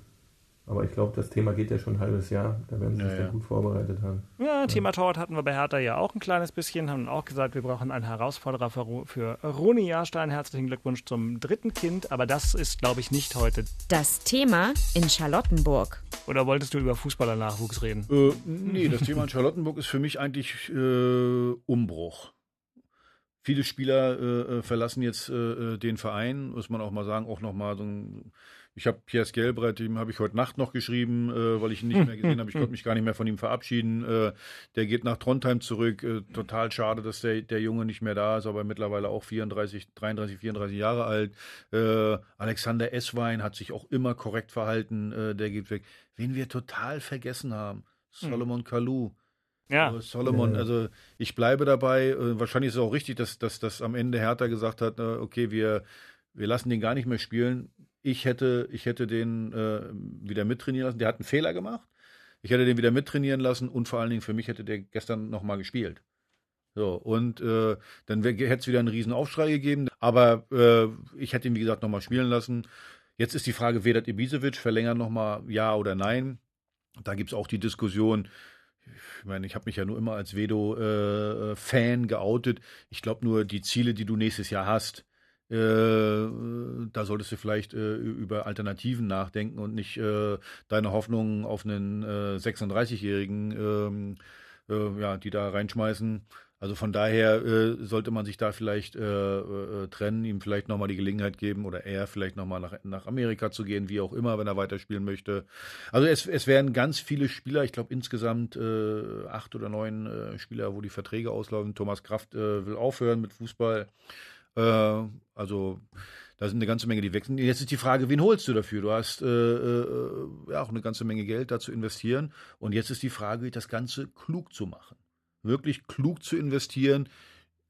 Speaker 2: Aber ich glaube, das Thema geht ja schon ein halbes Jahr. Da werden sie sich
Speaker 3: Ja,
Speaker 2: dann
Speaker 3: ja.
Speaker 2: gut vorbereitet haben.
Speaker 4: Ja, Thema Torwart hatten wir bei Hertha ja auch ein kleines bisschen, haben auch gesagt, wir brauchen einen Herausforderer für Roni Jahrstein. Herzlichen Glückwunsch zum dritten Kind, aber das ist, glaube ich, nicht heute.
Speaker 5: Das Thema in Charlottenburg.
Speaker 4: Oder wolltest du über Fußballernachwuchs reden?
Speaker 3: Äh, nee, das Thema in Charlottenburg ist für mich eigentlich äh, Umbruch. Viele Spieler äh, äh, verlassen jetzt äh, äh, den Verein, muss man auch mal sagen, auch nochmal so ein, ich habe Piers Gelbreit, dem habe ich heute Nacht noch geschrieben, äh, weil ich ihn nicht [laughs] mehr gesehen habe. Ich konnte mich gar nicht mehr von ihm verabschieden. Äh, der geht nach Trondheim zurück. Äh, total schade, dass der, der Junge nicht mehr da ist, aber mittlerweile auch 34, 33, 34 Jahre alt. Äh, Alexander Esswein hat sich auch immer korrekt verhalten. Äh, der geht weg. Wen wir total vergessen haben, Solomon Kalou.
Speaker 4: Ja,
Speaker 3: Äh, Solomon, also ich bleibe dabei. Äh, wahrscheinlich ist es auch richtig, dass, dass, dass am Ende Hertha gesagt hat, äh, okay, wir, wir lassen den gar nicht mehr spielen. Ich hätte, ich hätte den äh, wieder mittrainieren lassen. Der hat einen Fehler gemacht. Ich hätte den wieder mittrainieren lassen und vor allen Dingen für mich hätte der gestern nochmal gespielt. So, und äh, dann hätte es wieder einen riesen Aufschrei gegeben. Aber äh, ich hätte ihn, wie gesagt, nochmal spielen lassen. Jetzt ist die Frage, Vedat Ibisevic verlängern nochmal ja oder nein. Da gibt es auch die Diskussion, ich meine, ich habe mich ja nur immer als Vedo-Fan geoutet. Ich glaube nur, die Ziele, die du nächstes Jahr hast, äh, da solltest du vielleicht äh, über Alternativen nachdenken und nicht äh, deine Hoffnungen auf einen äh, 36-Jährigen, ähm, äh, ja, die da reinschmeißen. Also von daher äh, sollte man sich da vielleicht äh, äh, trennen, ihm vielleicht nochmal die Gelegenheit geben oder er vielleicht nochmal nach, nach Amerika zu gehen, wie auch immer, wenn er weiterspielen möchte. Also es, es werden ganz viele Spieler, ich glaube insgesamt äh, acht oder neun äh, Spieler, wo die Verträge auslaufen. Thomas Kraft äh, will aufhören mit Fußball. Äh, also da sind eine ganze Menge, die wechseln. Jetzt ist die Frage, wen holst du dafür? Du hast äh, äh, ja auch eine ganze Menge Geld da zu investieren. Und jetzt ist die Frage, das Ganze klug zu machen. Wirklich klug zu investieren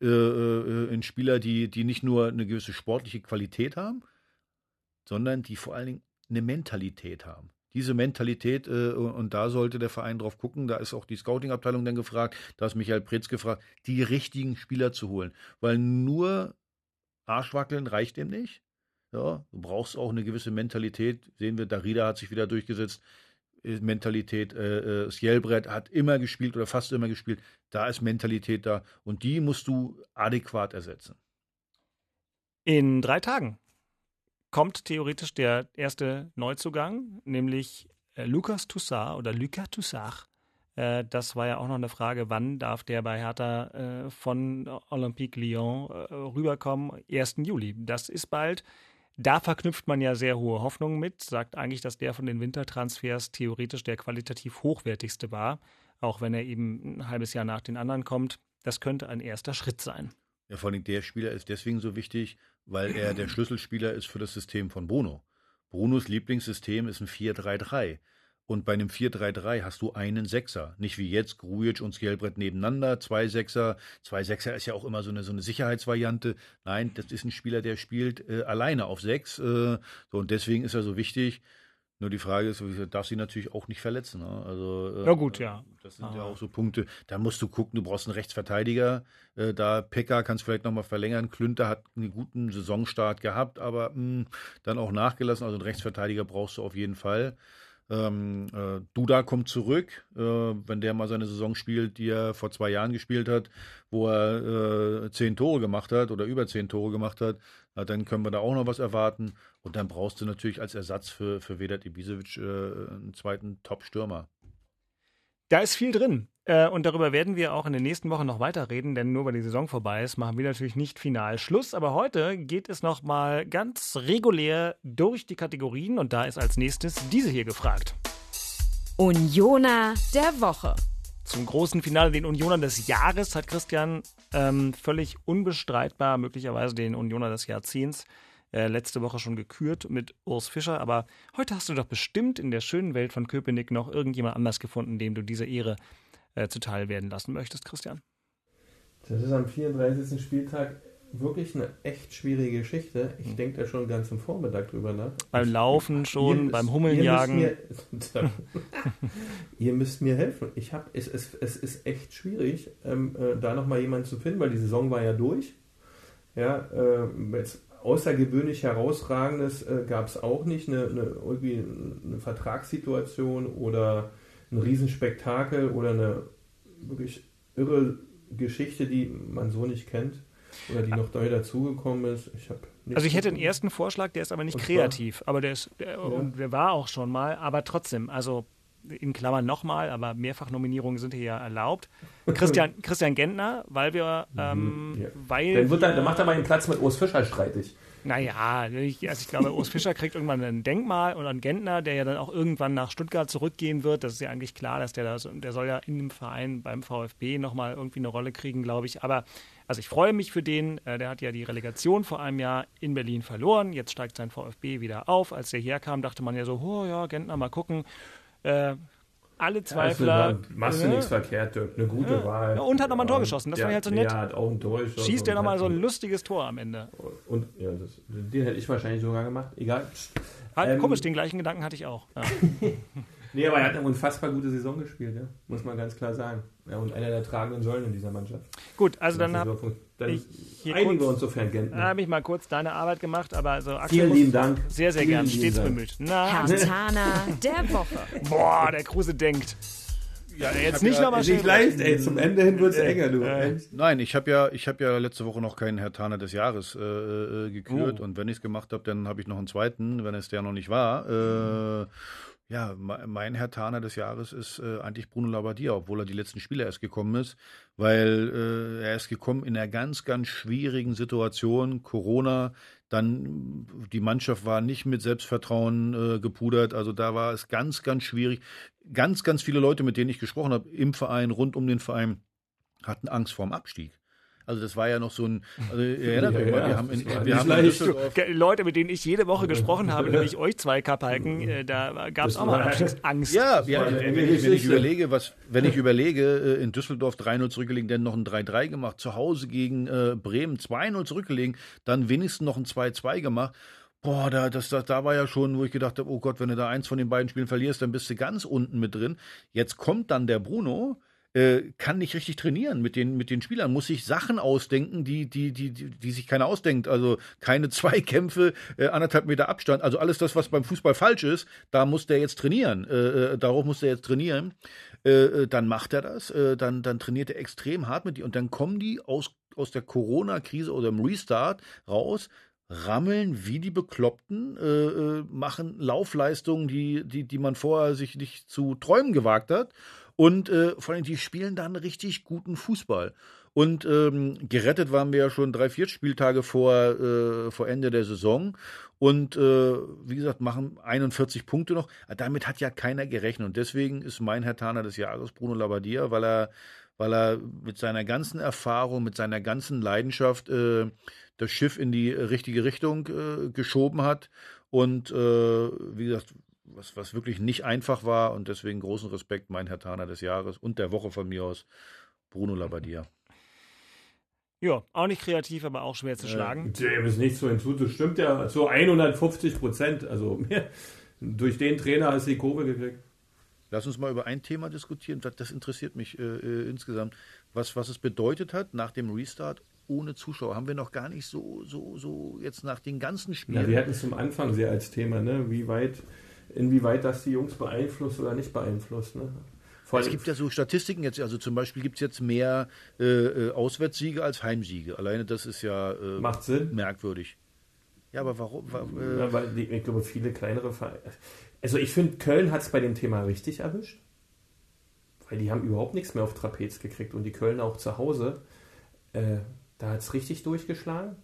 Speaker 3: äh, äh, in Spieler, die, die nicht nur eine gewisse sportliche Qualität haben, sondern die vor allen Dingen eine Mentalität haben. Diese Mentalität, äh, und da sollte der Verein drauf gucken, da ist auch die Scouting-Abteilung dann gefragt, da ist Michael Pretz gefragt, die richtigen Spieler zu holen. Weil nur Arschwackeln reicht dem nicht. Ja, du brauchst auch eine gewisse Mentalität. Sehen wir, Darida hat sich wieder durchgesetzt. Äh, Mentalität, äh, äh, Sjelbrett hat immer gespielt oder fast immer gespielt. Da ist Mentalität da. Und die musst du adäquat ersetzen.
Speaker 4: In drei Tagen kommt theoretisch der erste Neuzugang, nämlich äh, Lucas Toussaint oder Lucas Toussaint. Äh, das war ja auch noch eine Frage, wann darf der bei Hertha äh, von Olympique Lyon äh, rüberkommen? 1. Juli. Das ist bald. Da verknüpft man ja sehr hohe Hoffnungen mit, sagt eigentlich, dass der von den Wintertransfers theoretisch der qualitativ hochwertigste war, auch wenn er eben ein halbes Jahr nach den anderen kommt. Das könnte ein erster Schritt sein.
Speaker 3: Ja, vor allem der Spieler ist deswegen so wichtig, weil er der [clears throat] Schlüsselspieler ist für das System von Bruno. Brunos Lieblingssystem ist ein 4-3-3. Und bei einem 4-3-3 hast du einen Sechser. Nicht wie jetzt Grujic und Skelbrett nebeneinander, zwei Sechser. Zwei Sechser ist ja auch immer so eine, so eine Sicherheitsvariante. Nein, das ist ein Spieler, der spielt äh, alleine auf sechs. Äh, so, und deswegen ist er so wichtig. Nur die Frage ist, darf sie natürlich auch nicht verletzen. Ne? Also, äh,
Speaker 4: Ja gut, ja.
Speaker 3: Das sind ja
Speaker 4: Aber-
Speaker 3: auch so Punkte. Da musst du gucken, du brauchst einen Rechtsverteidiger. Äh, da Pekka kannst vielleicht nochmal verlängern. Klünter hat einen guten Saisonstart gehabt, aber mh, dann auch nachgelassen. Also einen Rechtsverteidiger brauchst du auf jeden Fall. Ähm, äh, Duda kommt zurück, äh, wenn der mal seine Saison spielt, die er vor zwei Jahren gespielt hat, wo er äh, zehn Tore gemacht hat oder über zehn Tore gemacht hat, na, dann können wir da auch noch was erwarten. Und dann brauchst du natürlich als Ersatz für, für Vedat Ibisevic äh, einen zweiten Top-Stürmer.
Speaker 4: Da ist viel drin. Äh, und darüber werden wir auch in den nächsten Wochen noch weiterreden, denn nur weil die Saison vorbei ist, machen wir natürlich nicht final Schluss. Aber heute geht es nochmal ganz regulär durch die Kategorien und da ist als nächstes diese hier gefragt.
Speaker 5: Unioner der Woche.
Speaker 4: Zum großen Finale, den Unioner des Jahres, hat Christian ähm, völlig unbestreitbar möglicherweise den Unioner des Jahrzehnts äh, letzte Woche schon gekürt mit Urs Fischer. Aber heute hast du doch bestimmt in der schönen Welt von Köpenick noch irgendjemand anders gefunden, dem du diese Ehre äh, zuteil werden lassen möchtest, Christian?
Speaker 2: Das ist am 34. Spieltag wirklich eine echt schwierige Geschichte. Ich denke da schon ganz im Vormittag drüber nach.
Speaker 4: Beim Laufen schon,
Speaker 2: Ihr
Speaker 4: beim
Speaker 2: müsst-
Speaker 4: Hummelnjagen.
Speaker 2: Ihr müsst mir, [laughs] ihr müsst mir helfen. Ich hab, es, es, es ist echt schwierig, ähm, äh, da nochmal jemanden zu finden, weil die Saison war ja durch. Ja, äh, jetzt außergewöhnlich herausragendes äh, gab es auch nicht. Eine, eine, irgendwie eine Vertragssituation oder ein Riesenspektakel oder eine wirklich irre Geschichte, die man so nicht kennt oder die noch neu dazugekommen ist. Ich hab nichts
Speaker 4: Also ich hätte einen ersten Vorschlag, der ist aber nicht kreativ, aber der ist der, und der war auch schon mal, aber trotzdem, also in Klammern nochmal, aber Mehrfachnominierungen sind hier ja erlaubt. [laughs] Christian, Christian Gentner, weil wir, ähm,
Speaker 2: Mhm, Ja.
Speaker 4: weil
Speaker 2: Dann, wird er, dann macht er mal den Platz mit Urs Fischer streitig.
Speaker 4: Naja, ich, also ich glaube, Urs Fischer kriegt irgendwann ein Denkmal und ein Gentner, der ja dann auch irgendwann nach Stuttgart zurückgehen wird. Das ist ja eigentlich klar, dass der das, der soll ja in dem Verein beim VfB nochmal irgendwie eine Rolle kriegen, glaube ich. Aber also ich freue mich für den. Äh, Der hat ja die Relegation vor einem Jahr in Berlin verloren. Jetzt steigt sein VfB wieder auf. Als der herkam, dachte man ja so, oh ja, Gentner, mal gucken. Äh, alle Zweifler.
Speaker 2: Da machst du
Speaker 4: äh,
Speaker 2: nichts verkehrt, Dirk. Eine gute
Speaker 4: Ja.
Speaker 2: Wahl.
Speaker 4: Ja, und hat noch mal ein Tor geschossen. Das
Speaker 2: ja,
Speaker 4: ich halt so nett.
Speaker 2: Ja, hat auch ein Tor geschossen.
Speaker 4: Schießt der nochmal so ein lustiges Tor am Ende.
Speaker 2: Und ja, das, den hätte ich wahrscheinlich sogar gemacht. Egal.
Speaker 4: Halt,
Speaker 2: Ähm,
Speaker 4: komisch, den gleichen Gedanken hatte ich auch. [laughs] Ja.
Speaker 2: Nee, aber er hat eine unfassbar gute Saison gespielt, ja. muss man ganz klar sagen. Ja, und einer der tragenden Säulen in dieser Mannschaft.
Speaker 4: Gut, also dann
Speaker 2: so- dann
Speaker 4: ich hier
Speaker 2: einigen
Speaker 4: kurz-
Speaker 2: wir uns sofern Gentner.
Speaker 4: habe ich mal kurz deine Arbeit gemacht, aber also Axel
Speaker 2: Vielen lieben Dank.
Speaker 4: Sehr, sehr gern, stets
Speaker 2: Dank.
Speaker 4: bemüht. Na,
Speaker 5: Hertana der Woche. [laughs]
Speaker 4: boah, der Kruse denkt. Ja, jetzt nicht nochmal
Speaker 2: Nicht leicht, ey. Zum Ende hin wird es enger, du.
Speaker 4: Äh,
Speaker 3: Nein, ich habe ja, ich habe ja letzte Woche noch keinen Herr Taner des Jahres äh, äh, gekürt
Speaker 4: Oh.
Speaker 3: und wenn ich es gemacht habe, dann habe ich noch einen zweiten, wenn es der noch nicht war. Ja, me- mein Herr Taner des Jahres ist äh, eigentlich Bruno Labbadia, obwohl er die letzten Spiele erst gekommen ist, weil äh, er ist gekommen in einer ganz, ganz schwierigen Situation, Corona, dann die Mannschaft war nicht mit Selbstvertrauen äh, gepudert, also da war es ganz, ganz schwierig. Ganz, ganz viele Leute, mit denen ich gesprochen habe, im Verein, rund um den Verein, hatten Angst vorm Abstieg. Also das war ja noch so ein, also ihr [laughs] erinnert
Speaker 2: Ja,
Speaker 3: euch mal,
Speaker 2: ja,
Speaker 3: wir haben in, wir haben in. Düsseldorf,
Speaker 4: Leute, mit denen ich jede Woche [laughs] gesprochen habe, nämlich euch zwei Kapalken, äh, da gab es auch mal Abstiegsangst.
Speaker 3: Ja, ja wenn, ich, wenn ich überlege, was, wenn ich überlege, äh, in Düsseldorf 3-0 zurückgelegen, dann noch ein 3-3 gemacht, zu Hause gegen äh, Bremen 2-0 zurückgelegen, dann wenigstens noch ein 2-2 gemacht. Boah, da, das, das, da war ja schon, wo ich gedacht habe, oh Gott, wenn du da eins von den beiden Spielen verlierst, dann bist du ganz unten mit drin. Jetzt kommt dann der Bruno, äh, kann nicht richtig trainieren mit den, mit den Spielern, muss sich Sachen ausdenken, die, die, die, die, die sich keiner ausdenkt. Also keine [laughs] Zweikämpfe, äh, anderthalb Meter Abstand. Also alles das, was beim Fußball falsch ist, da muss der jetzt trainieren. Äh, äh, darauf muss der jetzt trainieren. Äh, dann macht er das, dann, dann trainiert er extrem hart mit die und dann kommen die aus, aus der Corona-Krise oder im Restart raus, rammeln wie die Bekloppten, äh, machen Laufleistungen, die, die, die man vorher sich nicht zu träumen gewagt hat. Und äh, vor allem, die spielen dann richtig guten Fußball. Und ähm, gerettet waren wir ja schon drei, vier Spieltage vor, äh, vor Ende der Saison. Und äh, wie gesagt, machen 41 Punkte noch. Damit hat ja keiner gerechnet. Und deswegen ist mein Herr Taner des Jahres Bruno Labbadia, weil er, weil er mit seiner ganzen Erfahrung, mit seiner ganzen Leidenschaft äh, das Schiff in die richtige Richtung äh, geschoben hat. Und äh, wie gesagt, was, was wirklich nicht einfach war. Und deswegen großen Respekt, mein Herr Taner des Jahres und der Woche von mir aus, Bruno Labbadia. [laughs]
Speaker 4: Ja, auch nicht kreativ, aber auch schwer zu schlagen.
Speaker 2: Dem ist nichts so hinzu. Das stimmt ja zu 150 Prozent. Also [laughs] durch den Trainer hast du die Kurve gekriegt.
Speaker 3: Lass uns mal über ein Thema diskutieren. Das- Das interessiert mich äh, äh, insgesamt. Was, was es bedeutet hat nach dem Restart ohne Zuschauer. Haben wir noch gar nicht so, so, so jetzt nach den ganzen Spielen.
Speaker 2: Ja, wir hatten es zum Anfang sehr als Thema, ne? Wie weit, inwieweit das die Jungs beeinflusst oder nicht beeinflusst. Ne? Vor
Speaker 3: es gibt ja so Statistiken jetzt, also zum Beispiel gibt es jetzt mehr äh, äh, Auswärtssiege als Heimsiege. Alleine das ist ja äh,
Speaker 2: Macht Sinn.
Speaker 3: merkwürdig. Ja, aber warum? wa- äh,
Speaker 2: Ja, weil ich glaube, viele kleinere Vereine. Also ich finde, Köln hat es bei dem Thema richtig erwischt. Weil die haben überhaupt nichts mehr auf Trapez gekriegt und die Köln auch zu Hause. Äh, da hat es richtig durchgeschlagen.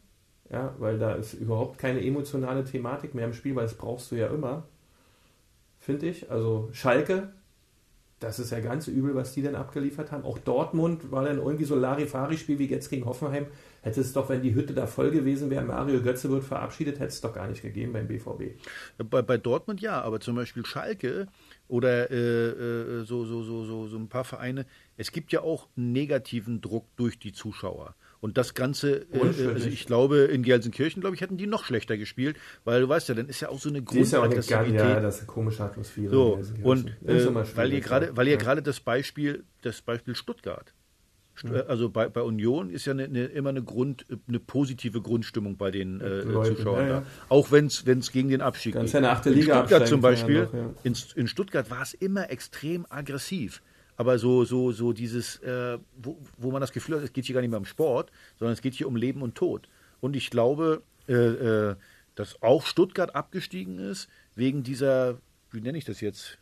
Speaker 2: Ja, weil da ist überhaupt keine emotionale Thematik mehr im Spiel, weil das brauchst du ja immer. Finde ich. Also Schalke, das ist ja ganz übel, was die dann abgeliefert haben. Auch Dortmund war dann irgendwie so Larifari-Spiel wie jetzt gegen Hoffenheim. Hätte es doch, wenn die Hütte da voll gewesen wäre, Mario Götze wird verabschiedet, hätte es doch gar nicht gegeben beim BVB.
Speaker 3: Bei, bei Dortmund ja, aber zum Beispiel Schalke oder äh, äh, so, so, so, so, so ein paar Vereine, es gibt ja auch negativen Druck durch die Zuschauer. Und das Ganze, äh, also ich glaube, in Gelsenkirchen, glaube ich, hätten die noch schlechter gespielt, weil du weißt ja, dann ist ja auch so eine
Speaker 2: Grundaggressivität. Ja, das ist eine komische Atmosphäre.
Speaker 3: So, und äh, weil ihr gerade, weil ihr gerade das Beispiel, das Beispiel Stuttgart, also bei, bei Union ist ja eine, eine, immer eine, Grund, eine positive Grundstimmung bei den äh, Leute, Zuschauern ja, ja. da. Auch wenn es gegen den Abstieg
Speaker 2: Ganz geht. Achte
Speaker 3: Liga in Stuttgart zum Beispiel, noch, ja. in, in, Stuttgart war es immer extrem aggressiv. Aber so, so, so dieses, äh, wo, wo man das Gefühl hat, es geht hier gar nicht mehr um Sport, sondern es geht hier um Leben und Tod. Und ich glaube, äh, äh dass auch Stuttgart abgestiegen ist wegen dieser, wie nenne ich das jetzt,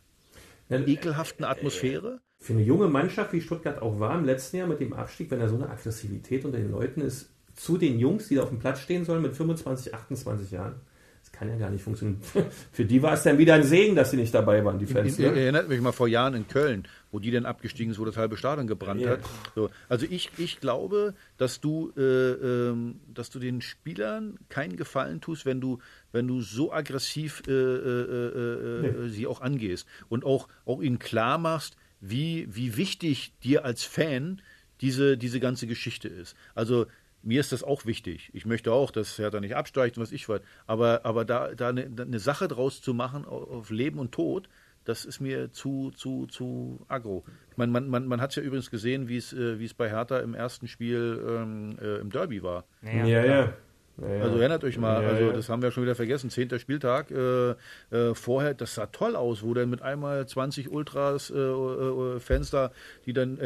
Speaker 3: ekelhaften Atmosphäre
Speaker 2: für eine junge Mannschaft, wie Stuttgart auch war im letzten Jahr mit dem Abstieg, wenn da so eine Aggressivität unter den Leuten ist, zu den Jungs, die da auf dem Platz stehen sollen mit 25, 28 Jahren, das kann ja gar nicht funktionieren. [laughs] Für die war es dann wieder ein Segen, dass sie nicht dabei waren, die Fans.
Speaker 3: Ich, ich, ne? erinnert mich mal vor Jahren in Köln, wo die dann abgestiegen ist, wo das halbe Stadion gebrannt ja. hat. So, also ich, ich glaube, dass du, äh, ähm, dass du den Spielern keinen Gefallen tust, wenn du, wenn du so aggressiv äh, äh, äh nee. sie auch angehst und auch, auch ihnen klar machst, wie, wie wichtig dir als Fan diese, diese ganze Geschichte ist. Also mir ist das auch wichtig. Ich möchte auch, dass er da nicht absteigt und was ich weiß. Aber, aber da, da eine, eine Sache draus zu machen auf Leben und Tod, das ist mir zu, zu, zu aggro. Man, man, man, man hat es ja übrigens gesehen, wie es, äh, wie es bei Hertha im ersten Spiel ähm, äh, im Derby war.
Speaker 2: Ja, ja. ja.
Speaker 3: Also erinnert euch mal, ja, also das haben wir schon wieder vergessen, zehnter Spieltag, äh, äh, vorher, das sah toll aus, wo dann mit einmal 20 Ultras, äh, äh, Fans da, die dann,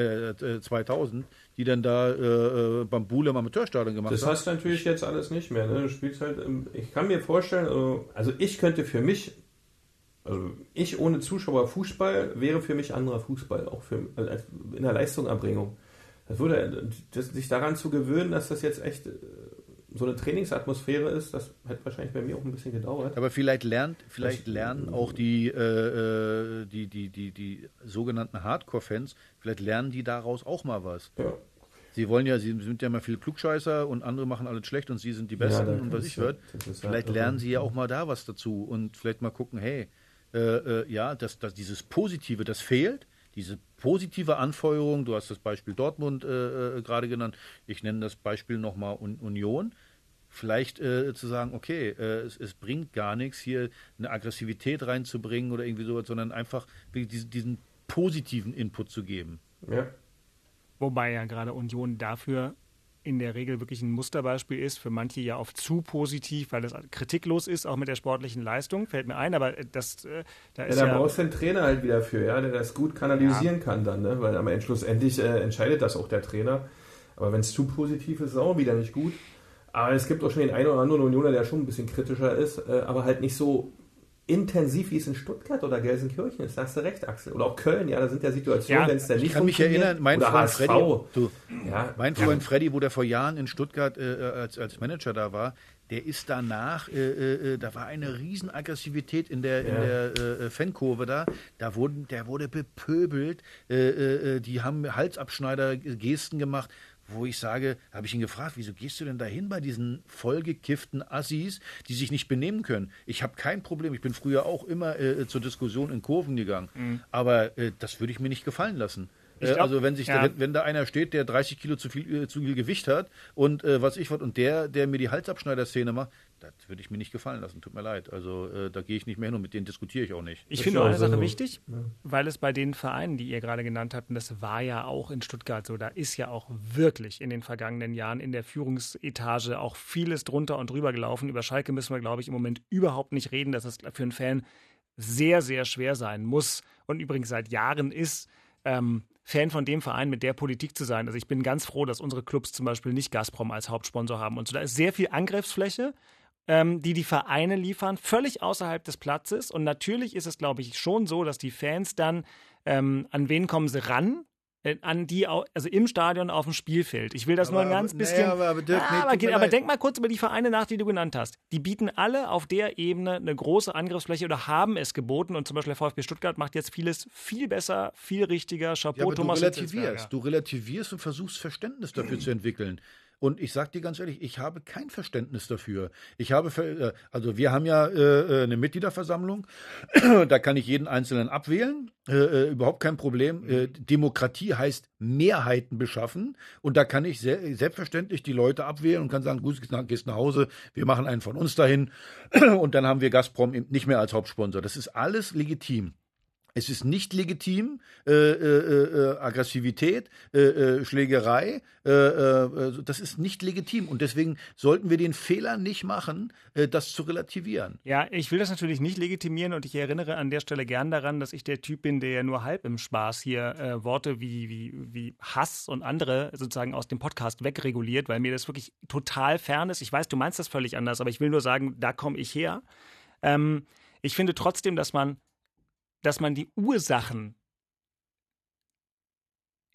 Speaker 3: 2000, äh, die dann da äh, Bambule im Amateurstadion gemacht
Speaker 2: das
Speaker 3: haben.
Speaker 2: Das hast du natürlich jetzt alles nicht mehr, ne? du spielst halt, im, ich kann mir vorstellen, also ich könnte für mich, also ich ohne Zuschauer Fußball wäre für mich anderer Fußball, auch für, also in der Leistungserbringung. Das würde, das, sich daran zu gewöhnen, dass das jetzt echt so eine Trainingsatmosphäre ist, das hat wahrscheinlich bei mir auch ein bisschen gedauert.
Speaker 3: Aber vielleicht lernt, vielleicht lernen auch die, äh, äh, die, die, die, die sogenannten Hardcore-Fans, vielleicht lernen die daraus auch mal was.
Speaker 2: Ja.
Speaker 3: Sie wollen ja, sie sind ja mal viele Klugscheißer und andere machen alles schlecht und sie sind die Besten ja, und was ich hört. Vielleicht lernen sie ja auch mal da was dazu und vielleicht mal gucken, hey, äh, äh, ja, dass, dass dieses Positive, das fehlt, diese positive Anfeuerung, du hast das Beispiel Dortmund äh, äh gerade genannt, ich nenne das Beispiel nochmal Union, vielleicht äh, zu sagen, okay, äh, es, es, bringt gar nichts, hier eine Aggressivität reinzubringen oder irgendwie sowas, sondern einfach diesen, diesen positiven Input zu geben.
Speaker 2: Ja.
Speaker 4: Wobei ja gerade Union dafür in der Regel wirklich ein Musterbeispiel ist, für manche ja oft zu positiv, weil es kritiklos ist, auch mit der sportlichen Leistung, fällt mir ein, aber das, äh, da ist
Speaker 2: ja...
Speaker 4: Da
Speaker 2: brauchst du einen Trainer halt wieder für, ja, der das gut kanalisieren ja. kann dann, ne? weil am Ende schlussendlich äh, entscheidet das auch der Trainer. Aber wenn es zu positiv ist, ist es auch wieder nicht gut. Aber es gibt auch schon den einen oder anderen Unioner, der schon ein bisschen kritischer ist, äh, aber halt nicht so intensiv, wie es in Stuttgart oder Gelsenkirchen ist. Da hast du recht, Axel. Oder auch Köln, ja, da sind ja Situationen, ja, wenn es da nicht
Speaker 3: Ich kann mich erinnern, mein
Speaker 2: oder
Speaker 3: Freund Freddy, du, ja, mein Freund. Freddy, wo der vor Jahren in Stuttgart äh, als, als Manager da war, der ist danach, äh, äh, äh da war eine Riesenaggressivität in der, ja. in der äh, Fankurve da. Da wurden, der wurde bepöbelt. Äh, die haben Halsabschneider-Gesten gemacht wo ich sage, habe ich ihn gefragt, wieso gehst du denn dahin bei diesen vollgekifften Assis, die sich nicht benehmen können? Ich habe kein Problem, ich bin früher auch immer äh, zur Diskussion in Kurven gegangen, mhm. aber äh, das würde ich mir nicht gefallen lassen. Äh, glaub, also wenn sich ja. da, wenn da einer steht, der 30 Kilo zu viel, äh, zu viel Gewicht hat und äh, was ich und der, der mir die Halsabschneider-Szene macht, das würde ich mir nicht gefallen lassen. Tut mir leid. Also äh, da gehe ich nicht mehr hin und mit denen diskutiere ich auch nicht.
Speaker 4: Ich finde eine Sache wichtig, ja. weil es bei den Vereinen, die ihr gerade genannt habt, und das war ja auch in Stuttgart so, da ist ja auch wirklich in den vergangenen Jahren in der Führungsetage auch vieles drunter und drüber gelaufen. Über Schalke müssen wir, glaube ich, im Moment überhaupt nicht reden, dass es für einen Fan sehr, sehr schwer sein muss und übrigens seit Jahren ist. Ähm, Fan von dem Verein mit der Politik zu sein. Also ich bin ganz froh, dass unsere Clubs zum Beispiel nicht Gazprom als Hauptsponsor haben. Und so da ist sehr viel Angriffsfläche, ähm, die die Vereine liefern, völlig außerhalb des Platzes. Und natürlich ist es, glaube ich, schon so, dass die Fans dann, ähm, an wen kommen sie ran? äh, an die, also im Stadion auf dem Spielfeld. Ich will das nur ein
Speaker 3: Aber-
Speaker 4: ganz
Speaker 3: aber-
Speaker 4: bisschen.
Speaker 3: naja, aber- aber Dirk, nee,
Speaker 4: aber, aber denk mal kurz über die Vereine nach, die du genannt hast. Die bieten alle auf der Ebene eine große Angriffsfläche oder haben es geboten. Und zum Beispiel der VfB Stuttgart macht jetzt vieles viel besser, viel richtiger. Chapeau,
Speaker 3: Ja, aber du
Speaker 4: Thomas
Speaker 3: relativierst. Du relativierst und versuchst Verständnis dafür zu entwickeln. Und ich sag dir ganz ehrlich, ich habe kein Verständnis dafür. Ich habe, äh, also wir haben ja äh, äh, eine Mitgliederversammlung, [clears throat] da kann ich jeden Einzelnen abwählen, äh, äh, überhaupt kein Problem. Äh, Demokratie heißt Mehrheiten beschaffen und da kann ich se selbstverständlich die Leute abwählen und kann sagen, gut, gehst nach, Hause, wir machen einen von uns dahin [clears throat] und dann haben wir Gazprom nicht mehr als Hauptsponsor. Das ist alles legitim. Es ist nicht legitim, äh, äh, äh, Aggressivität, äh, äh, Schlägerei, äh, äh, das ist nicht legitim. Und deswegen sollten wir den Fehler nicht machen, äh, das zu relativieren.
Speaker 4: Ja, ich will das natürlich nicht legitimieren und ich erinnere an der Stelle gern daran, dass ich der Typ bin, der ja nur halb im Spaß hier äh, Worte wie, wie, wie Hass und andere sozusagen aus dem Podcast wegreguliert, weil mir das wirklich total fern ist. Ich weiß, du meinst das völlig anders, aber ich will nur sagen, da komme ich her. Ähm, ich finde trotzdem, dass man, dass man die Ursachen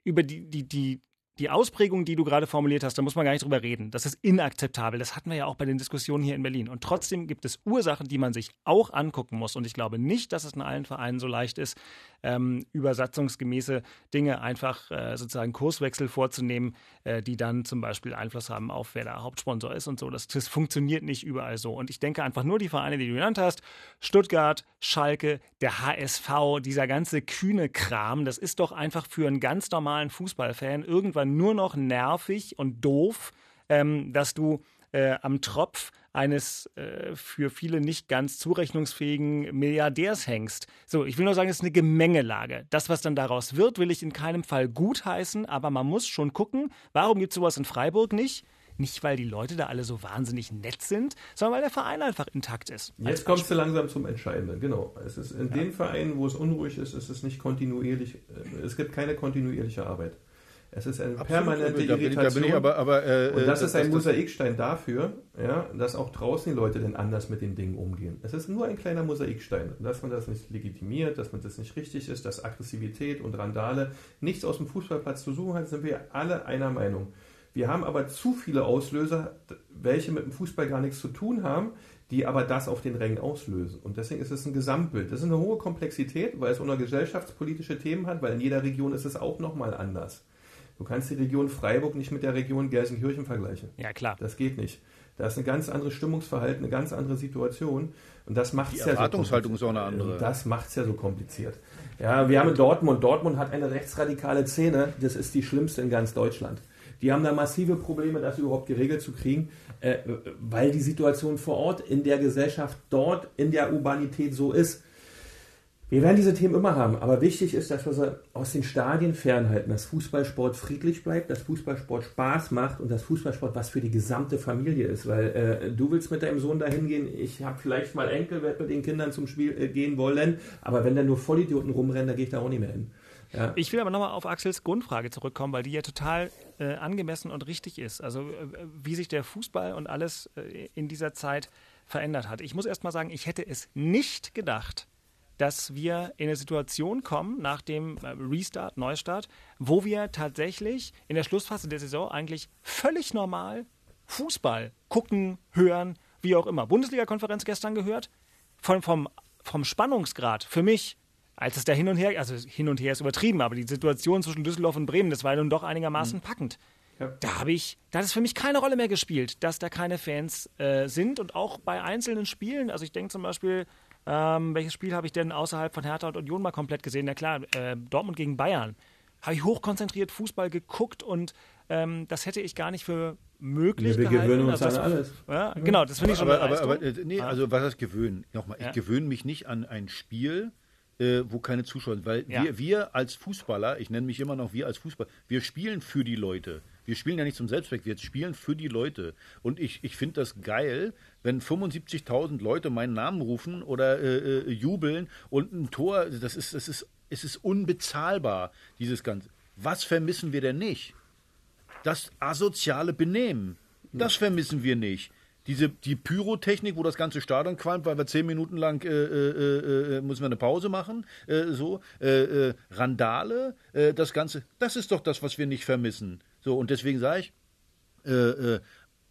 Speaker 4: über die, die, die, die Ausprägung, die du gerade formuliert hast, da muss man gar nicht drüber reden. Das ist inakzeptabel. Das hatten wir ja auch bei den Diskussionen hier in Berlin. Und trotzdem gibt es Ursachen, die man sich auch angucken muss. Und ich glaube nicht, dass es in allen Vereinen so leicht ist, ähm, übersatzungsgemäße Dinge einfach äh, sozusagen Kurswechsel vorzunehmen, äh, die dann zum Beispiel Einfluss haben auf wer der Hauptsponsor ist und so. Das, das funktioniert nicht überall so. Und ich denke einfach nur die Vereine, die du genannt hast, Stuttgart, Schalke, der HSV, dieser ganze kühne Kram, das ist doch einfach für einen ganz normalen Fußballfan irgendwann nur noch nervig und doof, ähm, dass du äh, am Tropf eines äh, für viele nicht ganz zurechnungsfähigen Milliardärs hängst. So, ich will nur sagen, es ist eine Gemengelage. Das, was dann daraus wird, will ich in keinem Fall gutheißen, aber man muss schon gucken, warum gibt es sowas in Freiburg nicht? Nicht, weil die Leute da alle so wahnsinnig nett sind, sondern weil der Verein einfach intakt ist.
Speaker 2: Jetzt kommst du langsam zum Entscheidenden, genau. Es ist in den Vereinen, wo es unruhig ist, ist es nicht kontinuierlich, äh, es gibt keine kontinuierliche Arbeit. Es ist eine permanente
Speaker 3: da bin ich, da
Speaker 2: Irritation.
Speaker 3: bin ich aber, aber äh,
Speaker 2: und das
Speaker 3: äh,
Speaker 2: ist ein Mosaikstein dafür, ja, dass auch draußen die Leute denn anders mit den Dingen umgehen. Es ist nur ein kleiner Mosaikstein. Dass man das nicht legitimiert, dass man das nicht richtig ist, dass Aggressivität und Randale nichts aus dem Fußballplatz zu suchen hat, sind wir alle einer Meinung. Wir haben aber zu viele Auslöser, welche mit dem Fußball gar nichts zu tun haben, die aber das auf den Rängen auslösen. Und deswegen ist es ein Gesamtbild. Das ist eine hohe Komplexität, weil es auch noch gesellschaftspolitische Themen hat, weil in jeder Region ist es auch nochmal anders. Du kannst die Region Freiburg nicht mit der Region Gelsenkirchen vergleichen.
Speaker 4: Ja, klar.
Speaker 2: Das geht nicht. Da ist ein ganz anderes Stimmungsverhalten, eine ganz andere Situation. Und das macht
Speaker 3: Die
Speaker 2: es ja
Speaker 3: Erwartungshaltung
Speaker 2: so
Speaker 3: ist auch eine andere.
Speaker 2: Das macht es ja so kompliziert. Ja, wir haben in Dortmund. Dortmund hat eine rechtsradikale Szene. Das ist die schlimmste in ganz Deutschland. Die haben da massive Probleme, das überhaupt geregelt zu kriegen, äh, weil die Situation vor Ort in der Gesellschaft dort in der Urbanität so ist. Wir werden diese Themen immer haben, aber wichtig ist, dass wir sie aus den Stadien fernhalten, dass Fußballsport friedlich bleibt, dass Fußballsport Spaß macht und dass Fußballsport was für die gesamte Familie ist, weil äh, du willst mit deinem Sohn dahin gehen, ich habe vielleicht mal Enkel, werde mit den Kindern zum Spiel äh, gehen wollen, aber wenn da nur Vollidioten rumrennen, da gehe ich da auch nicht mehr hin. Ja.
Speaker 4: Ich will aber nochmal auf Axels Grundfrage zurückkommen, weil die ja total äh, angemessen und richtig ist. Also äh, wie sich der Fußball und alles äh, in dieser Zeit verändert hat. Ich muss erst mal sagen, ich hätte es nicht gedacht, dass wir in eine Situation kommen nach dem äh, Restart, Neustart, wo wir tatsächlich in der Schlussphase der Saison eigentlich völlig normal Fußball gucken, hören, wie auch immer. Bundesliga-Konferenz gestern gehört, von, vom, vom Spannungsgrad für mich als es da hin und her, also hin und her ist übertrieben, aber die Situation zwischen Düsseldorf und Bremen, das war nun doch einigermaßen
Speaker 2: Mhm.
Speaker 4: packend. Da habe ich, da hat es für mich keine Rolle mehr gespielt, dass da keine Fans äh, sind und auch bei einzelnen Spielen, also ich denke zum Beispiel, ähm, welches Spiel habe ich denn außerhalb von Hertha und Union mal komplett gesehen? Na klar, äh, Dortmund gegen Bayern. Habe ich hochkonzentriert Fußball geguckt und ähm, das hätte ich gar nicht für möglich
Speaker 2: Ja, wir
Speaker 4: gehalten.
Speaker 2: gewöhnen uns
Speaker 4: das,
Speaker 2: an alles.
Speaker 4: Ja, genau, das finde ich schon
Speaker 3: aber, aber, aber, äh, nee, also was heißt gewöhnen? Nochmal,
Speaker 4: Ja.
Speaker 3: ich gewöhne mich nicht an ein Spiel, äh, wo keine Zuschauer sind. Weil
Speaker 4: Ja.
Speaker 3: wir, wir als Fußballer, ich nenne mich immer noch wir als Fußballer, wir spielen für die Leute. Wir spielen ja nicht zum Selbstzweck, wir spielen für die Leute. Und ich, ich finde das geil, wenn 75.000 Leute meinen Namen rufen oder äh, äh, jubeln und ein Tor, das ist, das ist, es ist unbezahlbar, dieses Ganze. Was vermissen wir denn nicht? Das asoziale Benehmen, das vermissen wir nicht. diese, die Pyrotechnik, wo das ganze Stadion qualmt, weil wir zehn Minuten lang äh, äh, äh, müssen wir eine Pause machen, äh, so, äh, äh, Randale, äh, das Ganze, das ist doch das, was wir nicht vermissen. So, und deswegen sage ich, äh, äh,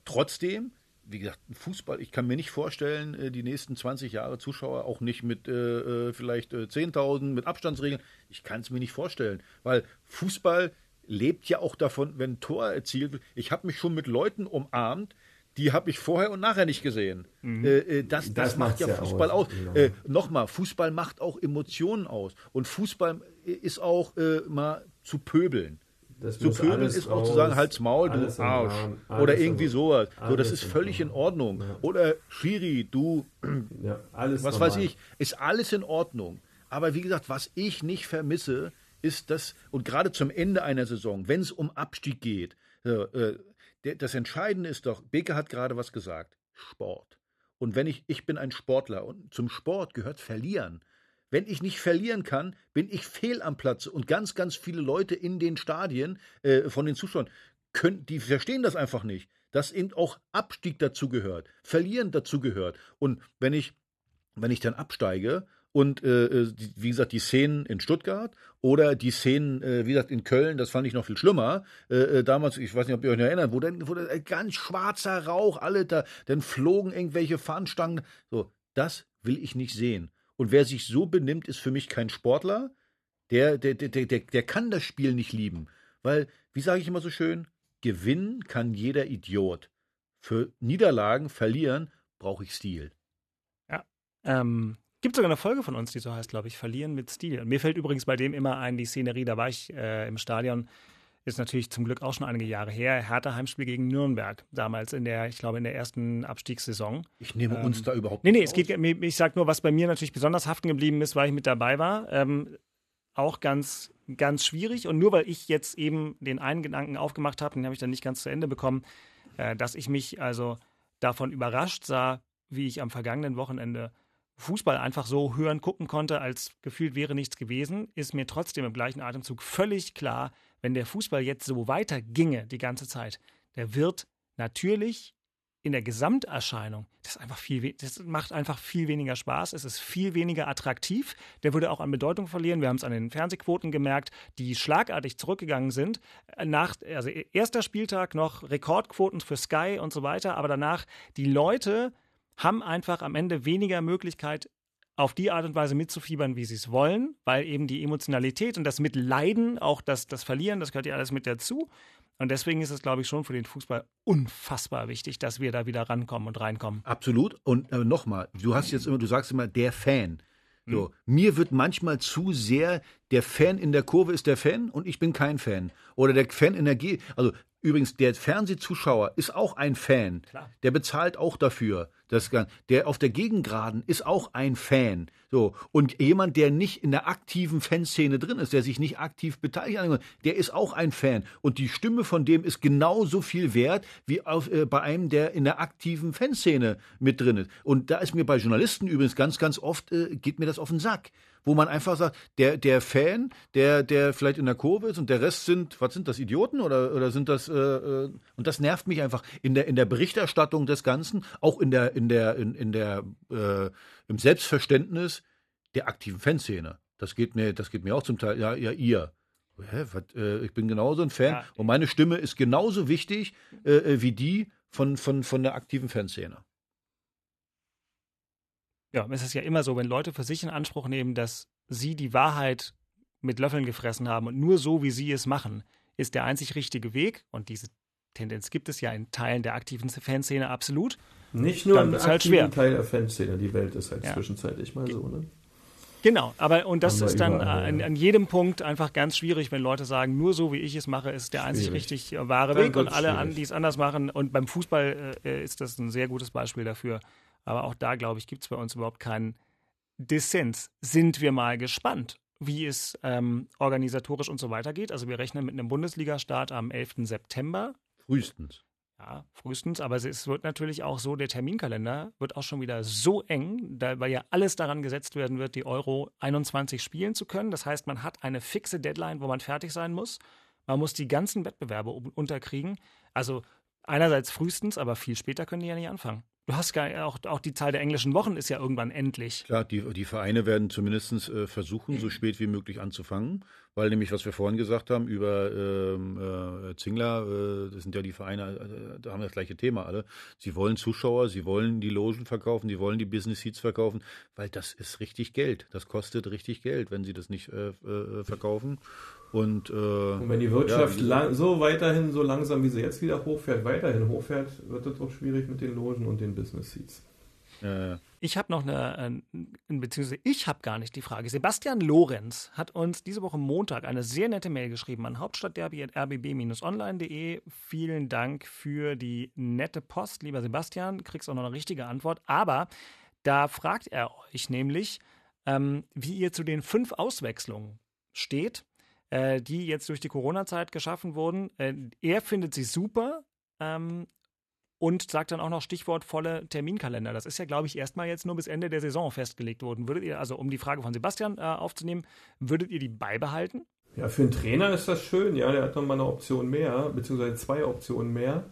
Speaker 3: trotzdem, wie gesagt, Fußball, ich kann mir nicht vorstellen, äh, die nächsten 20 Jahre Zuschauer auch nicht mit äh, äh vielleicht äh, 10.000, mit Abstandsregeln. Ich kann es mir nicht vorstellen, weil Fußball lebt ja auch davon, wenn ein Tor erzielt wird. Ich habe mich schon mit Leuten umarmt, die habe ich vorher und nachher nicht gesehen. Mhm. Äh, äh das, das, das, macht ja Fußball aus. aus. Genau. Äh, Nochmal, Fußball macht auch Emotionen aus. Und Fußball ist auch äh, mal zu pöbeln. Das zu pöbeln ist auch zu sagen, halt's Maul, du Arsch. Oder irgendwie sowas. So, das ist völlig in Ordnung. Ja. Oder Schiri, du, [clears throat] ja, was normal. weiß ich, ist alles in Ordnung. Aber wie gesagt, was ich nicht vermisse, ist das, und gerade zum Ende einer Saison, wenn es um Abstieg geht, äh, das Entscheidende ist doch, Beke hat gerade was gesagt, Sport. Und wenn ich, ich bin ein Sportler und zum Sport gehört Verlieren. Wenn ich nicht verlieren kann, bin ich fehl am Platz. Und ganz, ganz viele Leute in den Stadien äh, von den Zuschauern, können, die verstehen das einfach nicht. Dass eben auch Abstieg dazu gehört, Verlieren dazu gehört. Und wenn ich, wenn ich dann absteige und äh, äh wie gesagt, die Szenen in Stuttgart oder die Szenen, äh, wie gesagt, in Köln, das fand ich noch viel schlimmer. Äh, äh damals, ich weiß nicht, ob ihr euch noch erinnert, wo dann, wo dann ganz schwarzer Rauch, alle da, dann flogen irgendwelche Fahnenstangen. So, das will ich nicht sehen. Und wer sich so benimmt, ist für mich kein Sportler. Der, der, der, der, der kann das Spiel nicht lieben. Weil, wie sage ich immer so schön, gewinnen kann jeder Idiot. Für Niederlagen, verlieren, brauche ich Stil.
Speaker 4: Ja. Ähm, gibt sogar eine Folge von uns, die so heißt, glaube ich, Verlieren mit Stil. Mir fällt übrigens bei dem immer ein, die Szenerie, da war ich äh, im Stadion ist natürlich zum Glück auch schon einige Jahre her. Hertha Heimspiel gegen Nürnberg, damals in der, ich glaube, in der ersten Abstiegssaison.
Speaker 3: Ich nehme ähm, uns da überhaupt
Speaker 4: nicht. Nee, nee, es geht, ich sage nur, was bei mir natürlich besonders haften geblieben ist, weil ich mit dabei war. Ähm, auch ganz, ganz schwierig. Und nur weil ich jetzt eben den einen Gedanken aufgemacht habe, den habe ich dann nicht ganz zu Ende bekommen, äh, dass ich mich also davon überrascht sah, wie ich am vergangenen Wochenende Fußball einfach so hören, gucken konnte, als gefühlt wäre nichts gewesen, ist mir trotzdem im gleichen Atemzug völlig klar, wenn der Fußball jetzt so weiter ginge die ganze Zeit, der wird natürlich in der Gesamterscheinung, das, einfach viel, das macht einfach viel weniger Spaß, es ist viel weniger attraktiv, der würde auch an Bedeutung verlieren. Wir haben es an den Fernsehquoten gemerkt, die schlagartig zurückgegangen sind. Nach, also erster Spieltag noch Rekordquoten für Sky und so weiter, aber danach die Leute haben einfach am Ende weniger Möglichkeit, auf die Art und Weise mitzufiebern, wie sie es wollen, weil eben die Emotionalität und das Mitleiden, auch das, das Verlieren, das gehört ja alles mit dazu. Und deswegen ist es, glaube ich, schon für den Fußball unfassbar wichtig, dass wir da wieder rankommen und reinkommen.
Speaker 3: Absolut. Und äh, nochmal, du hast jetzt immer, du sagst immer, der Fan. So, hm. mir wird manchmal zu sehr der Fan in der Kurve ist der Fan und ich bin kein Fan. Oder der Fan in der G. Also übrigens, der Fernsehzuschauer ist auch ein Fan. Klar. Der bezahlt auch dafür. Das, der auf der Gegengraden ist auch ein Fan. So. Und jemand, der nicht in der aktiven Fanszene drin ist, der sich nicht aktiv beteiligt, der ist auch ein Fan. Und die Stimme von dem ist genauso viel wert wie auf, äh, bei einem, der in der aktiven Fanszene mit drin ist. Und da ist mir bei Journalisten übrigens ganz, ganz oft, äh, geht mir das auf den Sack wo man einfach sagt, der, der Fan, der, der vielleicht in der Kurve ist und der Rest sind, was sind das, Idioten oder, oder sind das, äh, äh, und das nervt mich einfach in der, in der Berichterstattung des Ganzen, auch in der, in der, in, in der, äh, im Selbstverständnis der aktiven Fanszene. Das geht mir, das geht mir auch zum Teil, ja, ja, ihr. Hä, was, äh, ich bin genauso ein Fan ja. und meine Stimme ist genauso wichtig äh, äh wie die von, von, von der aktiven Fanszene.
Speaker 4: Ja, es ist ja immer so, wenn Leute für sich in Anspruch nehmen, dass sie die Wahrheit mit Löffeln gefressen haben und nur so, wie sie es machen, ist der einzig richtige Weg. Und diese Tendenz gibt es ja in Teilen der aktiven Fanszene absolut.
Speaker 2: Nicht nur im halt halt Teil der Fanszene, die Welt ist halt ja. zwischenzeitlich mal so, ne?
Speaker 4: Genau, aber und das ist dann überall, an, an, jedem Punkt einfach ganz schwierig, wenn Leute sagen, nur so wie ich es mache, ist der einzig richtig äh, wahre Weg und alle, an, die es anders machen. Und beim Fußball äh, ist das ein sehr gutes Beispiel dafür. Aber auch da, glaube ich, gibt es bei uns überhaupt keinen Dissens. Sind wir mal gespannt, wie es ähm, organisatorisch und so weiter geht. Also wir rechnen mit einem Bundesliga-Start am 11. September.
Speaker 3: Frühestens.
Speaker 4: Ja, frühestens, aber es wird natürlich auch so, der Terminkalender wird auch schon wieder so eng, da, weil ja alles daran gesetzt werden wird, die Euro 21 spielen zu können. Das heißt, man hat eine fixe Deadline, wo man fertig sein muss. Man muss die ganzen Wettbewerbe unterkriegen. Also Einerseits frühestens, aber viel später können die ja nicht anfangen. Du hast gar auch, auch die Zahl der englischen Wochen ist ja irgendwann endlich.
Speaker 3: Klar, die, die Vereine werden zumindest äh, versuchen, so spät wie möglich anzufangen, weil nämlich, was wir vorhin gesagt haben über ähm, äh, Zingler, äh, das sind ja die Vereine, äh, da haben wir das gleiche Thema alle. Sie wollen Zuschauer, sie wollen die Logen verkaufen, sie wollen die Business Seats verkaufen, weil das ist richtig Geld. Das kostet richtig Geld, wenn sie das nicht äh, verkaufen. Und, äh,
Speaker 2: Und wenn die Wirtschaft
Speaker 3: ja,
Speaker 2: lang, so weiterhin, so langsam wie sie jetzt wieder hochfährt, weiterhin hochfährt, wird es auch schwierig mit den Logen und den Business Seats.
Speaker 3: äh,
Speaker 4: Ich habe noch eine, äh, beziehungsweise ich habe gar nicht die Frage. Sebastian Lorenz hat uns diese Woche Montag eine sehr nette Mail geschrieben an hauptstadtderby.rbb-online.de. Vielen Dank für die nette Post, lieber Sebastian. Kriegst auch noch eine richtige Antwort. Aber da fragt er euch nämlich, ähm, wie ihr zu den fünf Auswechslungen steht, äh, die jetzt durch die Corona-Zeit geschaffen wurden. Äh, er findet sie super. Ähm, und sagt dann auch noch Stichwort volle Terminkalender. Das ist ja, glaube ich, erstmal jetzt nur bis Ende der Saison festgelegt worden. Würdet ihr, also um die Frage von Sebastian äh, aufzunehmen, würdet ihr die beibehalten?
Speaker 2: Ja, für einen Trainer ist das schön. Ja, der hat nochmal eine Option mehr, beziehungsweise zwei Optionen mehr,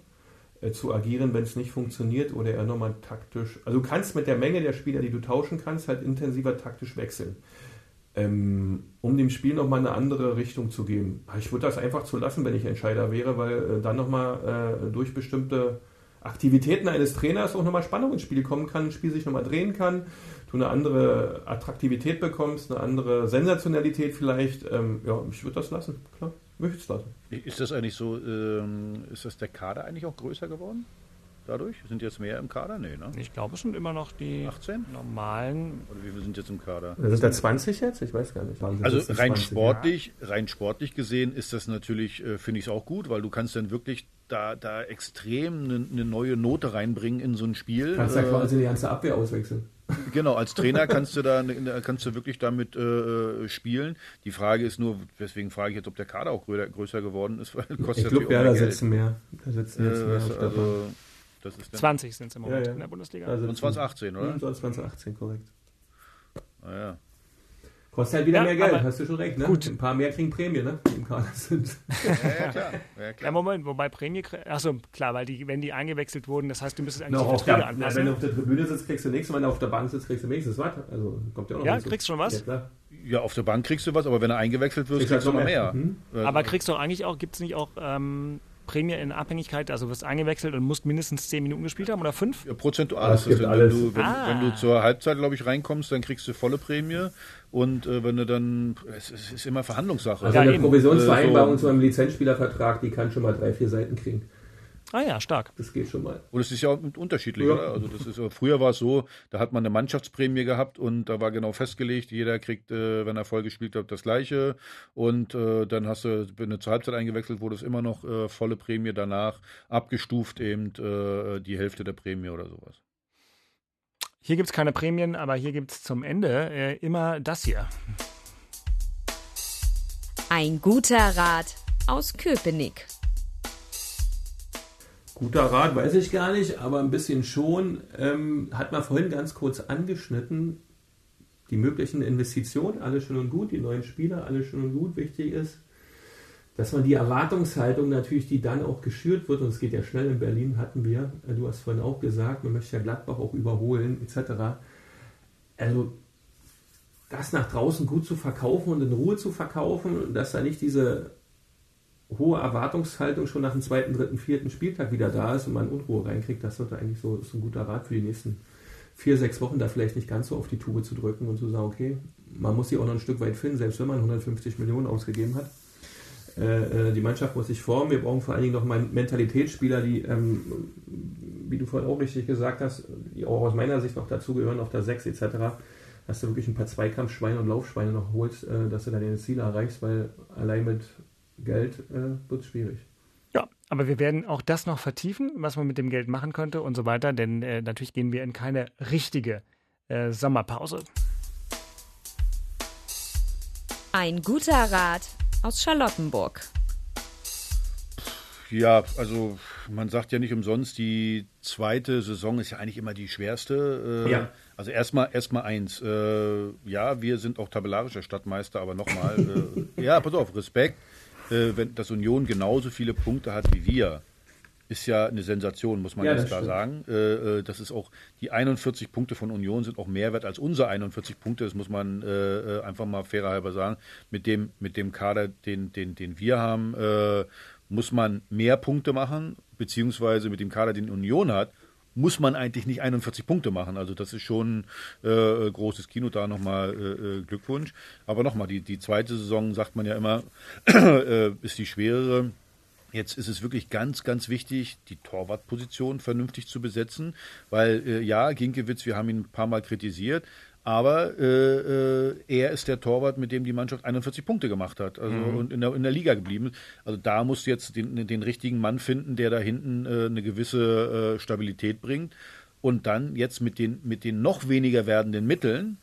Speaker 2: äh, zu agieren, wenn es nicht funktioniert oder er nochmal taktisch. Also du kannst mit der Menge der Spieler, die du tauschen kannst, halt intensiver taktisch wechseln. Ähm, um dem Spiel nochmal eine andere Richtung zu geben. Ich würde das einfach zu lassen, wenn ich Entscheider wäre, weil äh, dann nochmal äh, durch bestimmte Aktivitäten eines Trainers auch nochmal Spannung ins Spiel kommen kann, ein Spiel sich nochmal drehen kann, du eine andere Attraktivität bekommst, eine andere Sensationalität vielleicht. Ähm, ja, ich würde das lassen, klar, möchte es lassen.
Speaker 3: ist das eigentlich so, ähm, ist das der Kader eigentlich auch größer geworden? Dadurch? Sind jetzt mehr im Kader? Nee, ne?
Speaker 4: Ich glaube, es sind immer noch die
Speaker 3: 18?
Speaker 4: normalen.
Speaker 3: Oder wie viel sind jetzt im Kader?
Speaker 2: Sind da 20 jetzt? Ich weiß gar nicht.
Speaker 3: Also rein
Speaker 2: 20,
Speaker 3: sportlich, rein sportlich gesehen ist das natürlich, äh, finde ich es auch gut, weil du kannst dann wirklich da, da extrem eine ne neue Note reinbringen in so ein Spiel.
Speaker 2: Kannst ja
Speaker 3: Äh,
Speaker 2: quasi die ganze Abwehr auswechseln. [laughs]
Speaker 3: Genau, als Trainer [laughs] kannst du da ne- kannst du wirklich damit äh, spielen. Die Frage ist nur, deswegen frage ich jetzt, ob der Kader auch größer, größer geworden ist, weil [laughs] kostet
Speaker 2: Ich glaube, ja,
Speaker 3: auch
Speaker 2: da sitzen mehr. Da sitzen jetzt
Speaker 3: Äh,
Speaker 2: mehr
Speaker 3: also, das ist dann,
Speaker 4: 20 sind es im Moment
Speaker 2: Ja, ja.
Speaker 4: in der Bundesliga.
Speaker 2: Sitzen-
Speaker 3: und 2018, oder?
Speaker 2: Hm, 2018, korrekt.
Speaker 3: Ah, ja.
Speaker 2: Kostet halt wieder
Speaker 4: Ja,
Speaker 2: mehr Geld, hast du schon recht, ne?
Speaker 4: Gut.
Speaker 2: Ein paar mehr kriegen Prämie, ne? Die im Kader sind.
Speaker 3: Ja, ja, klar. Ja, [laughs]
Speaker 4: Ja,
Speaker 3: klar.
Speaker 4: Moment, wobei Prämie. Achso, klar, weil die, wenn die eingewechselt wurden, das heißt, du müsstest eigentlich
Speaker 2: Noch
Speaker 4: die
Speaker 2: auf der,
Speaker 4: Verträge
Speaker 2: na,
Speaker 4: anpassen.
Speaker 2: wenn du auf der Tribüne sitzt, kriegst du nichts, und wenn du auf der Bank sitzt, kriegst du wenigstens was. Also kommt ja auch noch
Speaker 4: Ja, kriegst schon was?
Speaker 2: Ja, klar.
Speaker 3: ja, auf der Bank kriegst du was, aber wenn er eingewechselt wird,
Speaker 2: Kriegst
Speaker 3: kriegst du
Speaker 2: halt
Speaker 3: noch
Speaker 2: noch
Speaker 3: mehr.
Speaker 2: mehr. Mhm.
Speaker 3: Äh,
Speaker 4: Aber kriegst du eigentlich auch, gibt es nicht auch ähm, Prämie in Abhängigkeit, also wirst eingewechselt und musst mindestens 10 Minuten gespielt haben oder 5?
Speaker 3: Ja, prozentual ist
Speaker 2: es
Speaker 3: das.
Speaker 2: gibt
Speaker 3: Wenn,
Speaker 2: alles.
Speaker 3: du, wenn,
Speaker 4: Ah.
Speaker 3: wenn du zur Halbzeit, glaube ich, reinkommst, dann kriegst du volle Prämie. Und äh, wenn du dann, es, es ist immer Verhandlungssache.
Speaker 2: Also
Speaker 4: Ja,
Speaker 2: eine
Speaker 4: eben.
Speaker 2: Provisionsvereinbarung
Speaker 3: Äh, so-
Speaker 2: zu einem Lizenzspielervertrag, die kann schon mal drei, vier Seiten kriegen.
Speaker 4: Ah ja, stark.
Speaker 2: Das geht schon mal.
Speaker 3: Und es ist ja auch unterschiedlich,
Speaker 2: Ja.
Speaker 3: oder? Also das ist, früher war es so, da hat man eine Mannschaftsprämie gehabt und da war genau festgelegt, jeder kriegt, äh, wenn er voll gespielt hat, das Gleiche. Und äh, dann hast du, wenn du zur Halbzeit eingewechselt wurdest, immer noch äh, volle Prämie danach, abgestuft eben äh, die Hälfte der Prämie oder sowas.
Speaker 4: Hier gibt es keine Prämien, aber hier gibt es zum Ende äh, immer das hier.
Speaker 5: Ein guter Rat aus Köpenick.
Speaker 2: Guter Rat, weiß ich gar nicht, aber ein bisschen schon. Ähm, hat man vorhin ganz kurz angeschnitten. Die möglichen Investitionen, alles schön und gut, die neuen Spieler, alles schön und gut. Wichtig ist, dass man die Erwartungshaltung natürlich, die dann auch geschürt wird, und es geht ja schnell in Berlin, hatten wir, äh, du hast vorhin auch gesagt, man möchte ja Gladbach auch überholen, etc. Also das nach draußen gut zu verkaufen und in Ruhe zu verkaufen, dass da nicht diese hohe Erwartungshaltung schon nach dem zweiten, dritten, vierten Spieltag wieder da ist und man Unruhe reinkriegt, das sollte eigentlich so, so ein guter Rat für die nächsten vier, sechs Wochen, da vielleicht nicht ganz so auf die Tube zu drücken und zu sagen, okay, man muss sie auch noch ein Stück weit finden, selbst wenn man 150 Millionen ausgegeben hat. Äh, äh, die Mannschaft muss sich formen. Wir brauchen vor allen Dingen noch mal Mentalitätsspieler, die, ähm, wie du vorhin auch richtig gesagt hast, die auch aus meiner Sicht noch dazugehören, auf der 6 etc., dass du wirklich ein paar Zweikampfschweine und Laufschweine noch holst, äh, dass du dann deine Ziele erreichst, weil allein mit Geld äh, wird schwierig.
Speaker 4: Ja, aber wir werden auch das noch vertiefen, was man mit dem Geld machen könnte und so weiter, denn äh, natürlich gehen wir in keine richtige äh, Sommerpause.
Speaker 5: Ein guter Rat aus Charlottenburg.
Speaker 3: Ja, also man sagt ja nicht umsonst, die zweite Saison ist ja eigentlich immer die schwerste. Äh,
Speaker 2: Ja.
Speaker 3: Also erstmal erstmal eins. Äh, ja, wir sind auch tabellarischer Stadtmeister, aber nochmal, äh, [laughs] ja, pass auf, Respekt, äh, wenn das Union genauso viele Punkte hat wie wir. ist ja eine Sensation, muss man
Speaker 2: Ja,
Speaker 3: ganz klar
Speaker 2: stimmt.
Speaker 3: sagen. Äh, äh, das ist auch, die 41 Punkte von Union sind auch mehr wert als unsere 41 Punkte, das muss man äh, äh, einfach mal fairer halber sagen. Mit dem, mit dem Kader, den, den, den wir haben, äh, muss man mehr Punkte machen, beziehungsweise mit dem Kader, den Union hat, muss man eigentlich nicht 41 Punkte machen. Also das ist schon äh, großes Kino, da nochmal äh, äh, Glückwunsch. Aber nochmal, die, die zweite Saison, sagt man ja immer, [clears throat] äh, ist die schwerere. Jetzt ist es wirklich ganz, ganz wichtig, die Torwartposition vernünftig zu besetzen, weil äh, ja, Ginkiewicz, wir haben ihn ein paar Mal kritisiert, aber äh, äh, er ist der Torwart, mit dem die Mannschaft 41 Punkte gemacht hat also,
Speaker 2: Mhm.
Speaker 3: und in der, in der Liga geblieben ist. Also da musst du jetzt den, den richtigen Mann finden, der da hinten äh, eine gewisse äh, Stabilität bringt. Und dann jetzt mit den, mit den noch weniger werdenden Mitteln,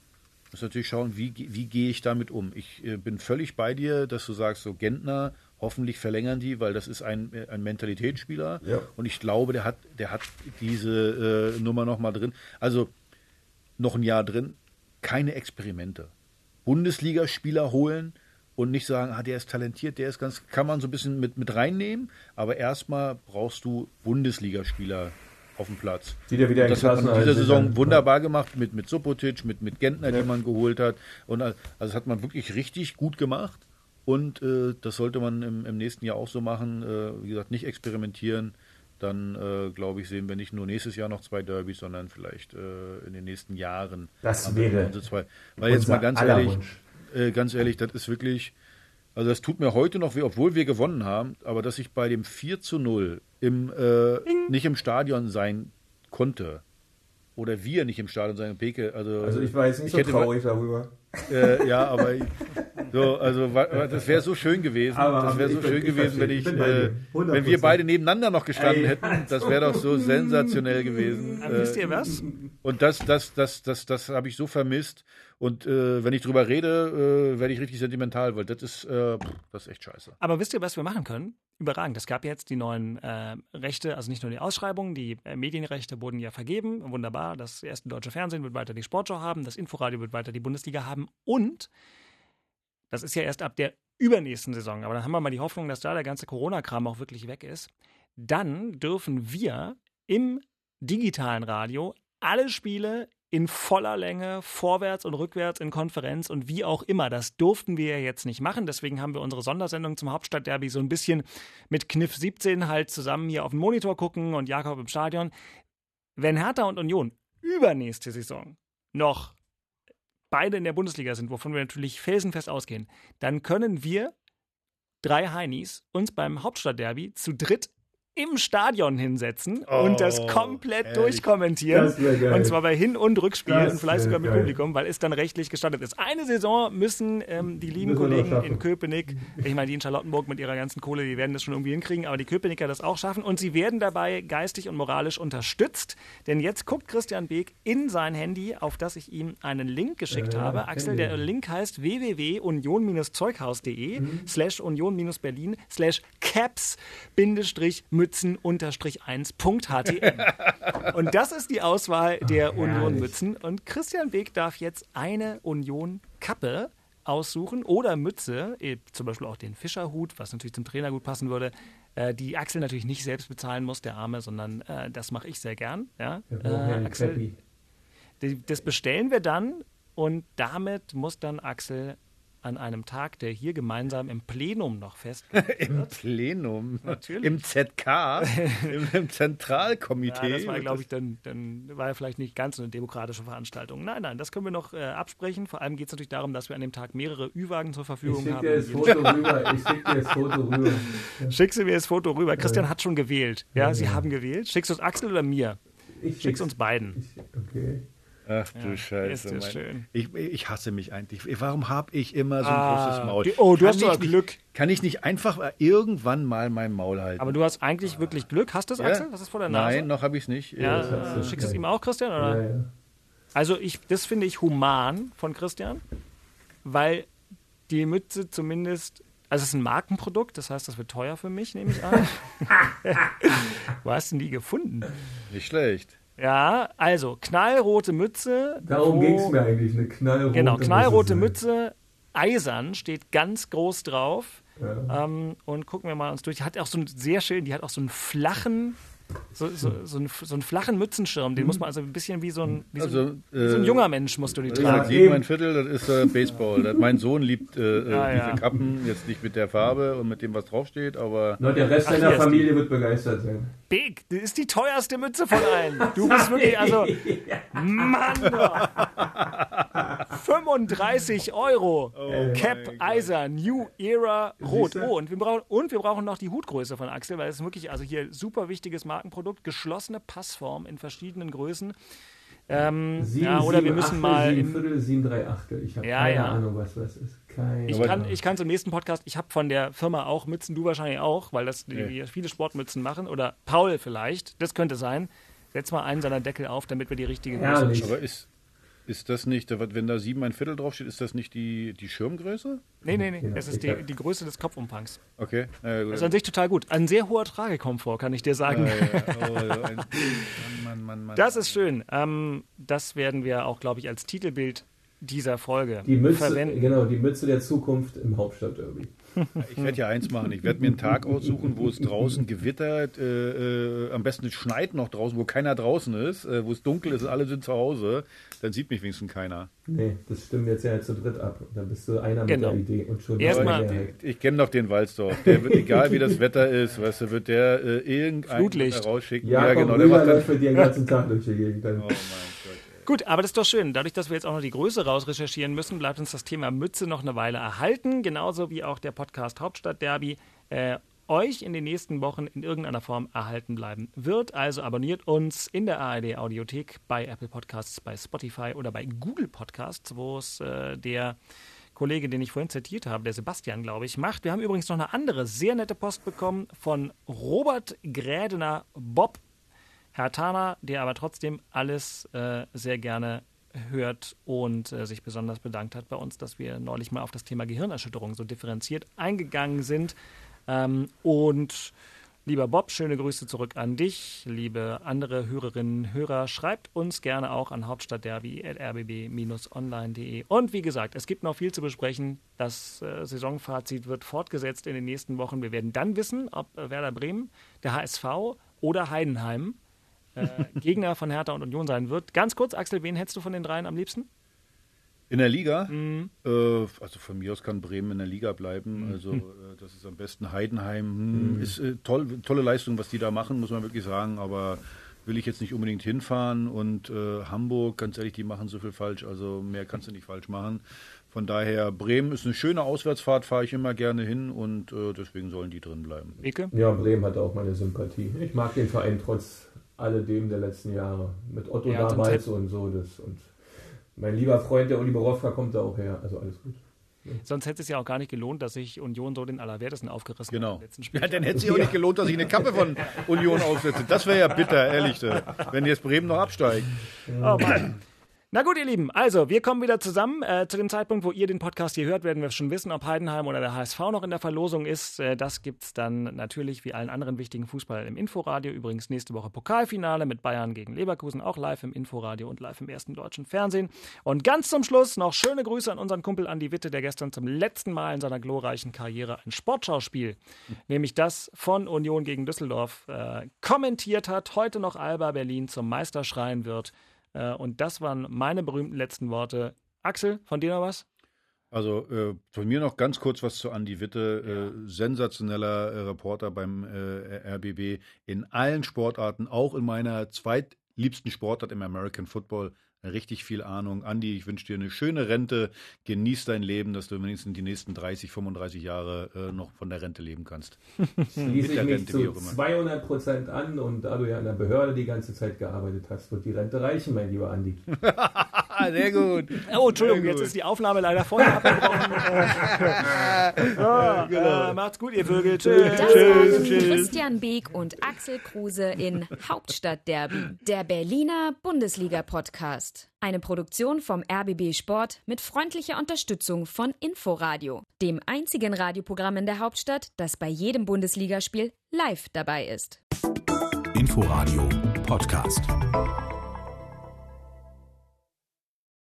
Speaker 3: muss natürlich schauen, wie, wie gehe ich damit um. Ich äh, bin völlig bei dir, dass du sagst, so Gentner, hoffentlich verlängern die, weil das ist ein, ein Mentalitätsspieler.
Speaker 2: Ja.
Speaker 3: Und ich glaube, der hat, der hat diese äh, Nummer noch mal drin. Also noch ein Jahr drin, keine Experimente. Bundesligaspieler holen und nicht sagen, ah, der ist talentiert, der ist ganz, kann man so ein bisschen mit, mit reinnehmen, aber erstmal brauchst du Bundesligaspieler auf dem Platz.
Speaker 2: Die dir wieder in
Speaker 3: das hat man in dieser Saison
Speaker 2: sichern.
Speaker 3: wunderbar gemacht mit, mit Subotic, mit, mit Gentner,
Speaker 2: Ja.
Speaker 3: den man geholt hat. Und also das hat man wirklich richtig gut gemacht. Und äh, das sollte man im, im nächsten Jahr auch so machen. Äh, wie gesagt, nicht experimentieren. Dann, äh, glaube ich, sehen wir nicht nur nächstes Jahr noch zwei Derbys, sondern vielleicht äh, in den nächsten Jahren.
Speaker 2: Das wäre
Speaker 3: unsere zwei. Weil jetzt mal ganz ehrlich, äh, ganz ehrlich, das ist wirklich, also das tut mir heute noch weh, obwohl wir gewonnen haben, aber dass ich bei dem 4 zu 0 im, äh, nicht im Stadion sein konnte, oder wir nicht im Stadion sein, Beke, also,
Speaker 2: Also ich war jetzt nicht so
Speaker 3: hätte-
Speaker 2: traurig darüber.
Speaker 3: Äh, ja, aber ich, [laughs] so, also das wäre so schön gewesen.
Speaker 2: Aber
Speaker 3: das wäre so schön gewesen, wenn ich, äh,
Speaker 2: dir. 100%.
Speaker 3: wenn wir beide nebeneinander noch gestanden
Speaker 2: Ey.
Speaker 3: hätten. Das wäre doch so sensationell gewesen.
Speaker 4: Aber [laughs] wisst ihr was?
Speaker 3: Und das, das, das, das, das habe ich so vermisst. Und äh, wenn ich drüber rede, äh, werde ich richtig sentimental, weil das ist, äh, pff, das ist echt scheiße.
Speaker 4: Aber wisst ihr, was wir machen können? Überragend. Es gab jetzt die neuen äh, Rechte, also nicht nur die Ausschreibungen, die äh, Medienrechte wurden ja vergeben. Wunderbar. Das erste deutsche Fernsehen wird weiter die Sportschau haben, das Inforadio wird weiter die Bundesliga haben und das ist ja erst ab der übernächsten Saison, aber dann haben wir mal die Hoffnung, dass da der ganze Corona-Kram auch wirklich weg ist. Dann dürfen wir im digitalen Radio alle Spiele in voller Länge, vorwärts und rückwärts in Konferenz und wie auch immer. Das durften wir ja jetzt nicht machen. Deswegen haben wir unsere Sondersendung zum Hauptstadtderby so ein bisschen mit Kniff 17 halt zusammen hier auf den Monitor gucken und Jakob im Stadion. Wenn Hertha und Union übernächste Saison noch beide in der Bundesliga sind, wovon wir natürlich felsenfest ausgehen, dann können wir drei Heinis uns beim Hauptstadtderby zu dritt im Stadion hinsetzen und das
Speaker 3: Oh,
Speaker 4: komplett
Speaker 3: herrlich.
Speaker 4: durchkommentieren. Und zwar bei Hin- und Rückspiel
Speaker 2: Das
Speaker 4: und vielleicht sogar mit
Speaker 2: geil.
Speaker 4: Publikum, weil es dann rechtlich gestattet ist. Eine Saison müssen ähm, die lieben
Speaker 2: Müssen
Speaker 4: Kollegen in Köpenick, ich meine, die in Charlottenburg mit ihrer ganzen Kohle, die werden das schon irgendwie hinkriegen, aber die Köpenicker das auch schaffen und sie werden dabei geistig und moralisch unterstützt. Denn jetzt guckt Christian Beek in sein Handy, auf das ich ihm einen Link geschickt
Speaker 2: Äh,
Speaker 4: habe. Axel, der Link heißt www.union-zeughaus.de
Speaker 2: Mhm.
Speaker 4: slash union-berlin slash caps-1.htm. Und das ist die Auswahl der Union-Mützen. Und Christian Beek darf jetzt eine Union-Kappe aussuchen oder Mütze, eh, zum Beispiel auch den Fischerhut, was natürlich zum Trainer gut passen würde, äh, die Axel natürlich nicht selbst bezahlen muss, der Arme, sondern äh, das mache ich sehr gern. Ja? Äh, Axel, das bestellen wir dann und damit muss dann Axel an einem Tag, der hier gemeinsam im Plenum noch festgelegt [laughs]
Speaker 3: Im
Speaker 4: wird.
Speaker 3: Plenum,
Speaker 4: Natürlich.
Speaker 3: im ZK, im, im Zentralkomitee.
Speaker 4: Ja, das war, glaube ich, dann, dann war ja vielleicht nicht ganz so eine demokratische Veranstaltung. Nein, nein, das können wir noch äh, absprechen. Vor allem geht es natürlich darum, dass wir an dem Tag mehrere Ü-Wagen zur
Speaker 2: Ich
Speaker 4: Verfügung
Speaker 2: schicke
Speaker 4: haben.
Speaker 2: dir das Foto rüber. Ich schicke dir das Foto rüber. [laughs]
Speaker 4: Schickst du mir das Foto rüber? Christian hat schon gewählt. Ja, Sie haben gewählt. Schickst du es Axel oder mir?
Speaker 2: Ich
Speaker 4: Schick's uns beiden.
Speaker 2: Okay.
Speaker 3: Ach du
Speaker 4: Ja,
Speaker 3: Scheiße.
Speaker 4: ist das schön.
Speaker 3: Ich, ich hasse mich eigentlich. Warum habe ich immer so ein
Speaker 4: Ah,
Speaker 3: großes Maul?
Speaker 4: die- oh, du
Speaker 3: Kann
Speaker 4: hast doch
Speaker 3: ich nicht,
Speaker 4: Glück.
Speaker 3: Kann ich nicht einfach irgendwann mal mein Maul halten?
Speaker 4: Aber du hast eigentlich wirklich Glück. Hast du es,
Speaker 3: Ja?
Speaker 4: Axel? Was ist vor der Nase?
Speaker 3: Nein, noch habe ich es nicht.
Speaker 4: Ja,
Speaker 3: Äh,
Speaker 4: äh, schickst du es ihm auch, Christian? Oder?
Speaker 2: Ja, ja.
Speaker 4: Also ich, das finde ich human von Christian, weil die Mütze zumindest, also es ist ein Markenprodukt, das heißt, das wird teuer für mich, nehme ich an. [laughs] [laughs] Wo hast du denn die gefunden?
Speaker 3: Nicht schlecht.
Speaker 4: Ja, also knallrote Mütze.
Speaker 2: Darum ging es mir eigentlich. Eine knallrote
Speaker 4: Genau, knallrote
Speaker 2: Mütze.
Speaker 4: Mütze, eisern, steht ganz groß drauf. Ähm, und gucken wir mal uns durch. Die hat auch so einen sehr schön, die hat auch so einen flachen, so, so, so, einen, so einen flachen Mützenschirm. Den muss man also ein bisschen wie so ein, wie so,
Speaker 3: Also,
Speaker 4: ein- wie so ein
Speaker 3: äh,
Speaker 4: junger Mensch musst du die
Speaker 3: Ja,
Speaker 4: tragen.
Speaker 3: sieben ein Viertel, das ist äh, Baseball. Das, mein Sohn liebt äh, äh,
Speaker 4: Ah,
Speaker 3: diese
Speaker 4: ja.
Speaker 3: Kappen, jetzt nicht mit der Farbe und mit dem, was draufsteht, aber
Speaker 2: Nur der Rest
Speaker 4: ist
Speaker 2: Familie wird begeistert sein.
Speaker 4: Big, das ist die teuerste Mütze von allen. Du bist wirklich, also, [laughs] Mann, [laughs] doch. 35 Euro. Cap Eiser, New Era, Rot. Oh, und wir, brauchen, und wir brauchen noch die Hutgröße von Axel, weil es ist wirklich, also hier super wichtiges Markenprodukt, geschlossene Passform in verschiedenen Größen. Ähm,
Speaker 2: Sieben,
Speaker 4: ja, oder wir
Speaker 2: sieben
Speaker 4: müssen
Speaker 2: Achtel,
Speaker 4: mal
Speaker 2: Sieben Viertel, sieben, drei Achtel. Ich habe
Speaker 4: Ja,
Speaker 2: keine
Speaker 4: ja.
Speaker 2: Ahnung, was das ist.
Speaker 4: Ich kann ich kann zum nächsten Podcast, ich habe von der Firma auch Mützen, du wahrscheinlich auch, weil das die,
Speaker 3: Ja.
Speaker 4: die viele Sportmützen machen. Oder Paul vielleicht, das könnte sein. Setz mal einen seiner Deckel auf, damit wir die richtige Größe
Speaker 2: Herrlich.
Speaker 3: aber ist, ist das nicht, wenn da sieben ein Viertel draufsteht, ist das nicht die, die Schirmgröße?
Speaker 4: Nee, nee, nee,
Speaker 2: Genau,
Speaker 4: das ist die, die Größe des Kopfumfangs.
Speaker 3: Okay. Ja, gut.
Speaker 4: Das ist an sich total gut. Ein sehr hoher Tragekomfort, kann ich dir sagen.
Speaker 3: Ja, ja, [laughs] ja. Oh, ja, ein- Mann, Mann, Mann.
Speaker 4: Das ist schön. Ähm, das werden wir auch, glaube ich, als Titelbild dieser Folge
Speaker 2: Die Mütze,
Speaker 4: verwenden.
Speaker 2: genau, die Mütze der Zukunft im Hauptstadtderby. [laughs]
Speaker 3: Ich werde ja eins machen. Ich werde mir einen Tag aussuchen, wo es draußen gewittert, äh, äh, am besten es schneit noch draußen, wo keiner draußen ist, äh, wo es dunkel ist und alle sind zu Hause. Dann sieht mich wenigstens keiner.
Speaker 2: Nee, das stimmt jetzt ja zu dritt ab. Dann bist du einer
Speaker 4: Genau.
Speaker 2: mit der Idee und schon
Speaker 4: Erstmal-
Speaker 2: Mehrheit.
Speaker 3: Ich kenne doch den Walzdorf. Der wird, egal wie das Wetter ist, weißt du, wird der äh, irgendeinen rausschicken.
Speaker 2: Jakob
Speaker 3: ja, genau. Der macht dann,
Speaker 2: dir den ganzen Tag durch die Gegend.
Speaker 3: Oh mein Gott.
Speaker 4: Gut, aber das ist doch schön. Dadurch, dass wir jetzt auch noch die Größe rausrecherchieren müssen, bleibt uns das Thema Mütze noch eine Weile erhalten. Genauso wie auch der Podcast Hauptstadtderby äh, euch in den nächsten Wochen in irgendeiner Form erhalten bleiben wird. Also abonniert uns in der ARD Audiothek, bei Apple Podcasts, bei Spotify oder bei Google Podcasts, wo es äh, der Kollege, den ich vorhin zitiert habe, der Sebastian, glaube ich, macht. Wir haben übrigens noch eine andere sehr nette Post bekommen von Robert Grädener Bob. Herr Tana, der aber trotzdem alles äh, sehr gerne hört und äh, sich besonders bedankt hat bei uns, dass wir neulich mal auf das Thema Gehirnerschütterung so differenziert eingegangen sind. Ähm, und lieber Bob, schöne Grüße zurück an dich. Liebe andere Hörerinnen, Hörer, schreibt uns gerne auch an hauptstadtderby.rbb-online.de. Und wie gesagt, es gibt noch viel zu besprechen. Das äh, Saisonfazit wird fortgesetzt in den nächsten Wochen. Wir werden dann wissen, ob äh, Werder Bremen, der HSV oder Heidenheim äh, Gegner von Hertha und Union sein wird. Ganz kurz, Axel, wen hättest du von den dreien am liebsten?
Speaker 3: In der Liga?
Speaker 4: Mhm.
Speaker 3: Äh, also von mir aus kann Bremen in der Liga bleiben. Also äh, das ist am besten Heidenheim. Hm, Ist äh, toll, tolle Leistung, was die da machen, muss man wirklich sagen. Aber will ich jetzt nicht unbedingt hinfahren. Und äh, Hamburg, ganz ehrlich, die machen so viel falsch. Also mehr kannst du nicht falsch machen. Von daher, Bremen ist eine schöne Auswärtsfahrt, fahre ich immer gerne hin und äh, deswegen sollen die drin bleiben.
Speaker 4: Eke?
Speaker 2: Ja, Bremen hat auch meine Sympathie. Ich mag den Verein trotz alledem der letzten Jahre. Mit Otto
Speaker 4: Ja,
Speaker 2: damals und so. Das, und mein lieber Freund, der Uli Borowka, kommt da auch her. Also alles gut.
Speaker 4: Sonst hätte es ja auch gar nicht gelohnt, dass sich Union so den Allerwertesten aufgerissen hat
Speaker 3: Genau.
Speaker 4: im letzten Spiel.
Speaker 3: Ja, dann hätte es sich auch nicht gelohnt, dass ich eine Kappe von Union aufsetze. Das wäre ja bitter, ehrlich. äh, Wenn jetzt Bremen noch absteigt.
Speaker 4: Oh Mann. Na gut, ihr Lieben, also wir kommen wieder zusammen. Äh, zu dem Zeitpunkt, wo ihr den Podcast hier hört, werden wir schon wissen, ob Heidenheim oder der HSV noch in der Verlosung ist. Äh, das gibt's dann natürlich wie allen anderen wichtigen Fußball im Inforadio. Übrigens nächste Woche Pokalfinale mit Bayern gegen Leverkusen, auch live im Inforadio und live im ersten deutschen Fernsehen. Und ganz zum Schluss noch schöne Grüße an unseren Kumpel Andi Witte, der gestern zum letzten Mal in seiner glorreichen Karriere ein Sportschauspiel, nämlich das von Union gegen Düsseldorf, äh, kommentiert hat. Heute noch Alba Berlin zum Meister schreien wird. Äh, und das waren meine berühmten letzten Worte. Axel, von dir noch was?
Speaker 3: Also äh, von mir noch ganz kurz was zu Andi Witte. Äh, sensationeller äh, Reporter beim äh, RBB in allen Sportarten, auch in meiner zweitliebsten Sportart im American Football. Richtig viel Ahnung. Andi, ich wünsche dir eine schöne Rente. Genieß dein Leben, dass du wenigstens die nächsten 30, 35 Jahre äh, noch von der Rente leben kannst. [laughs]
Speaker 2: Schließe ich mich
Speaker 3: Rente,
Speaker 2: zu
Speaker 3: auch immer.
Speaker 2: 200 Prozent an und da du ja in der Behörde die ganze Zeit gearbeitet hast, wird die Rente reichen, mein lieber Andi. [laughs]
Speaker 3: Ah, sehr gut.
Speaker 4: Oh, Entschuldigung,
Speaker 3: Sehr
Speaker 4: jetzt
Speaker 3: gut.
Speaker 4: ist die Aufnahme leider vorher abgebrochen. äh, [laughs] ah, äh, macht's gut, ihr Vögel. Tschüss.
Speaker 5: Das waren Christian Beek und Axel Kruse in Hauptstadtderby, der Berliner Bundesliga-Podcast. Eine Produktion vom RBB Sport mit freundlicher Unterstützung von Inforadio, dem einzigen Radioprogramm in der Hauptstadt, das bei jedem Bundesligaspiel live dabei ist.
Speaker 1: Inforadio Podcast.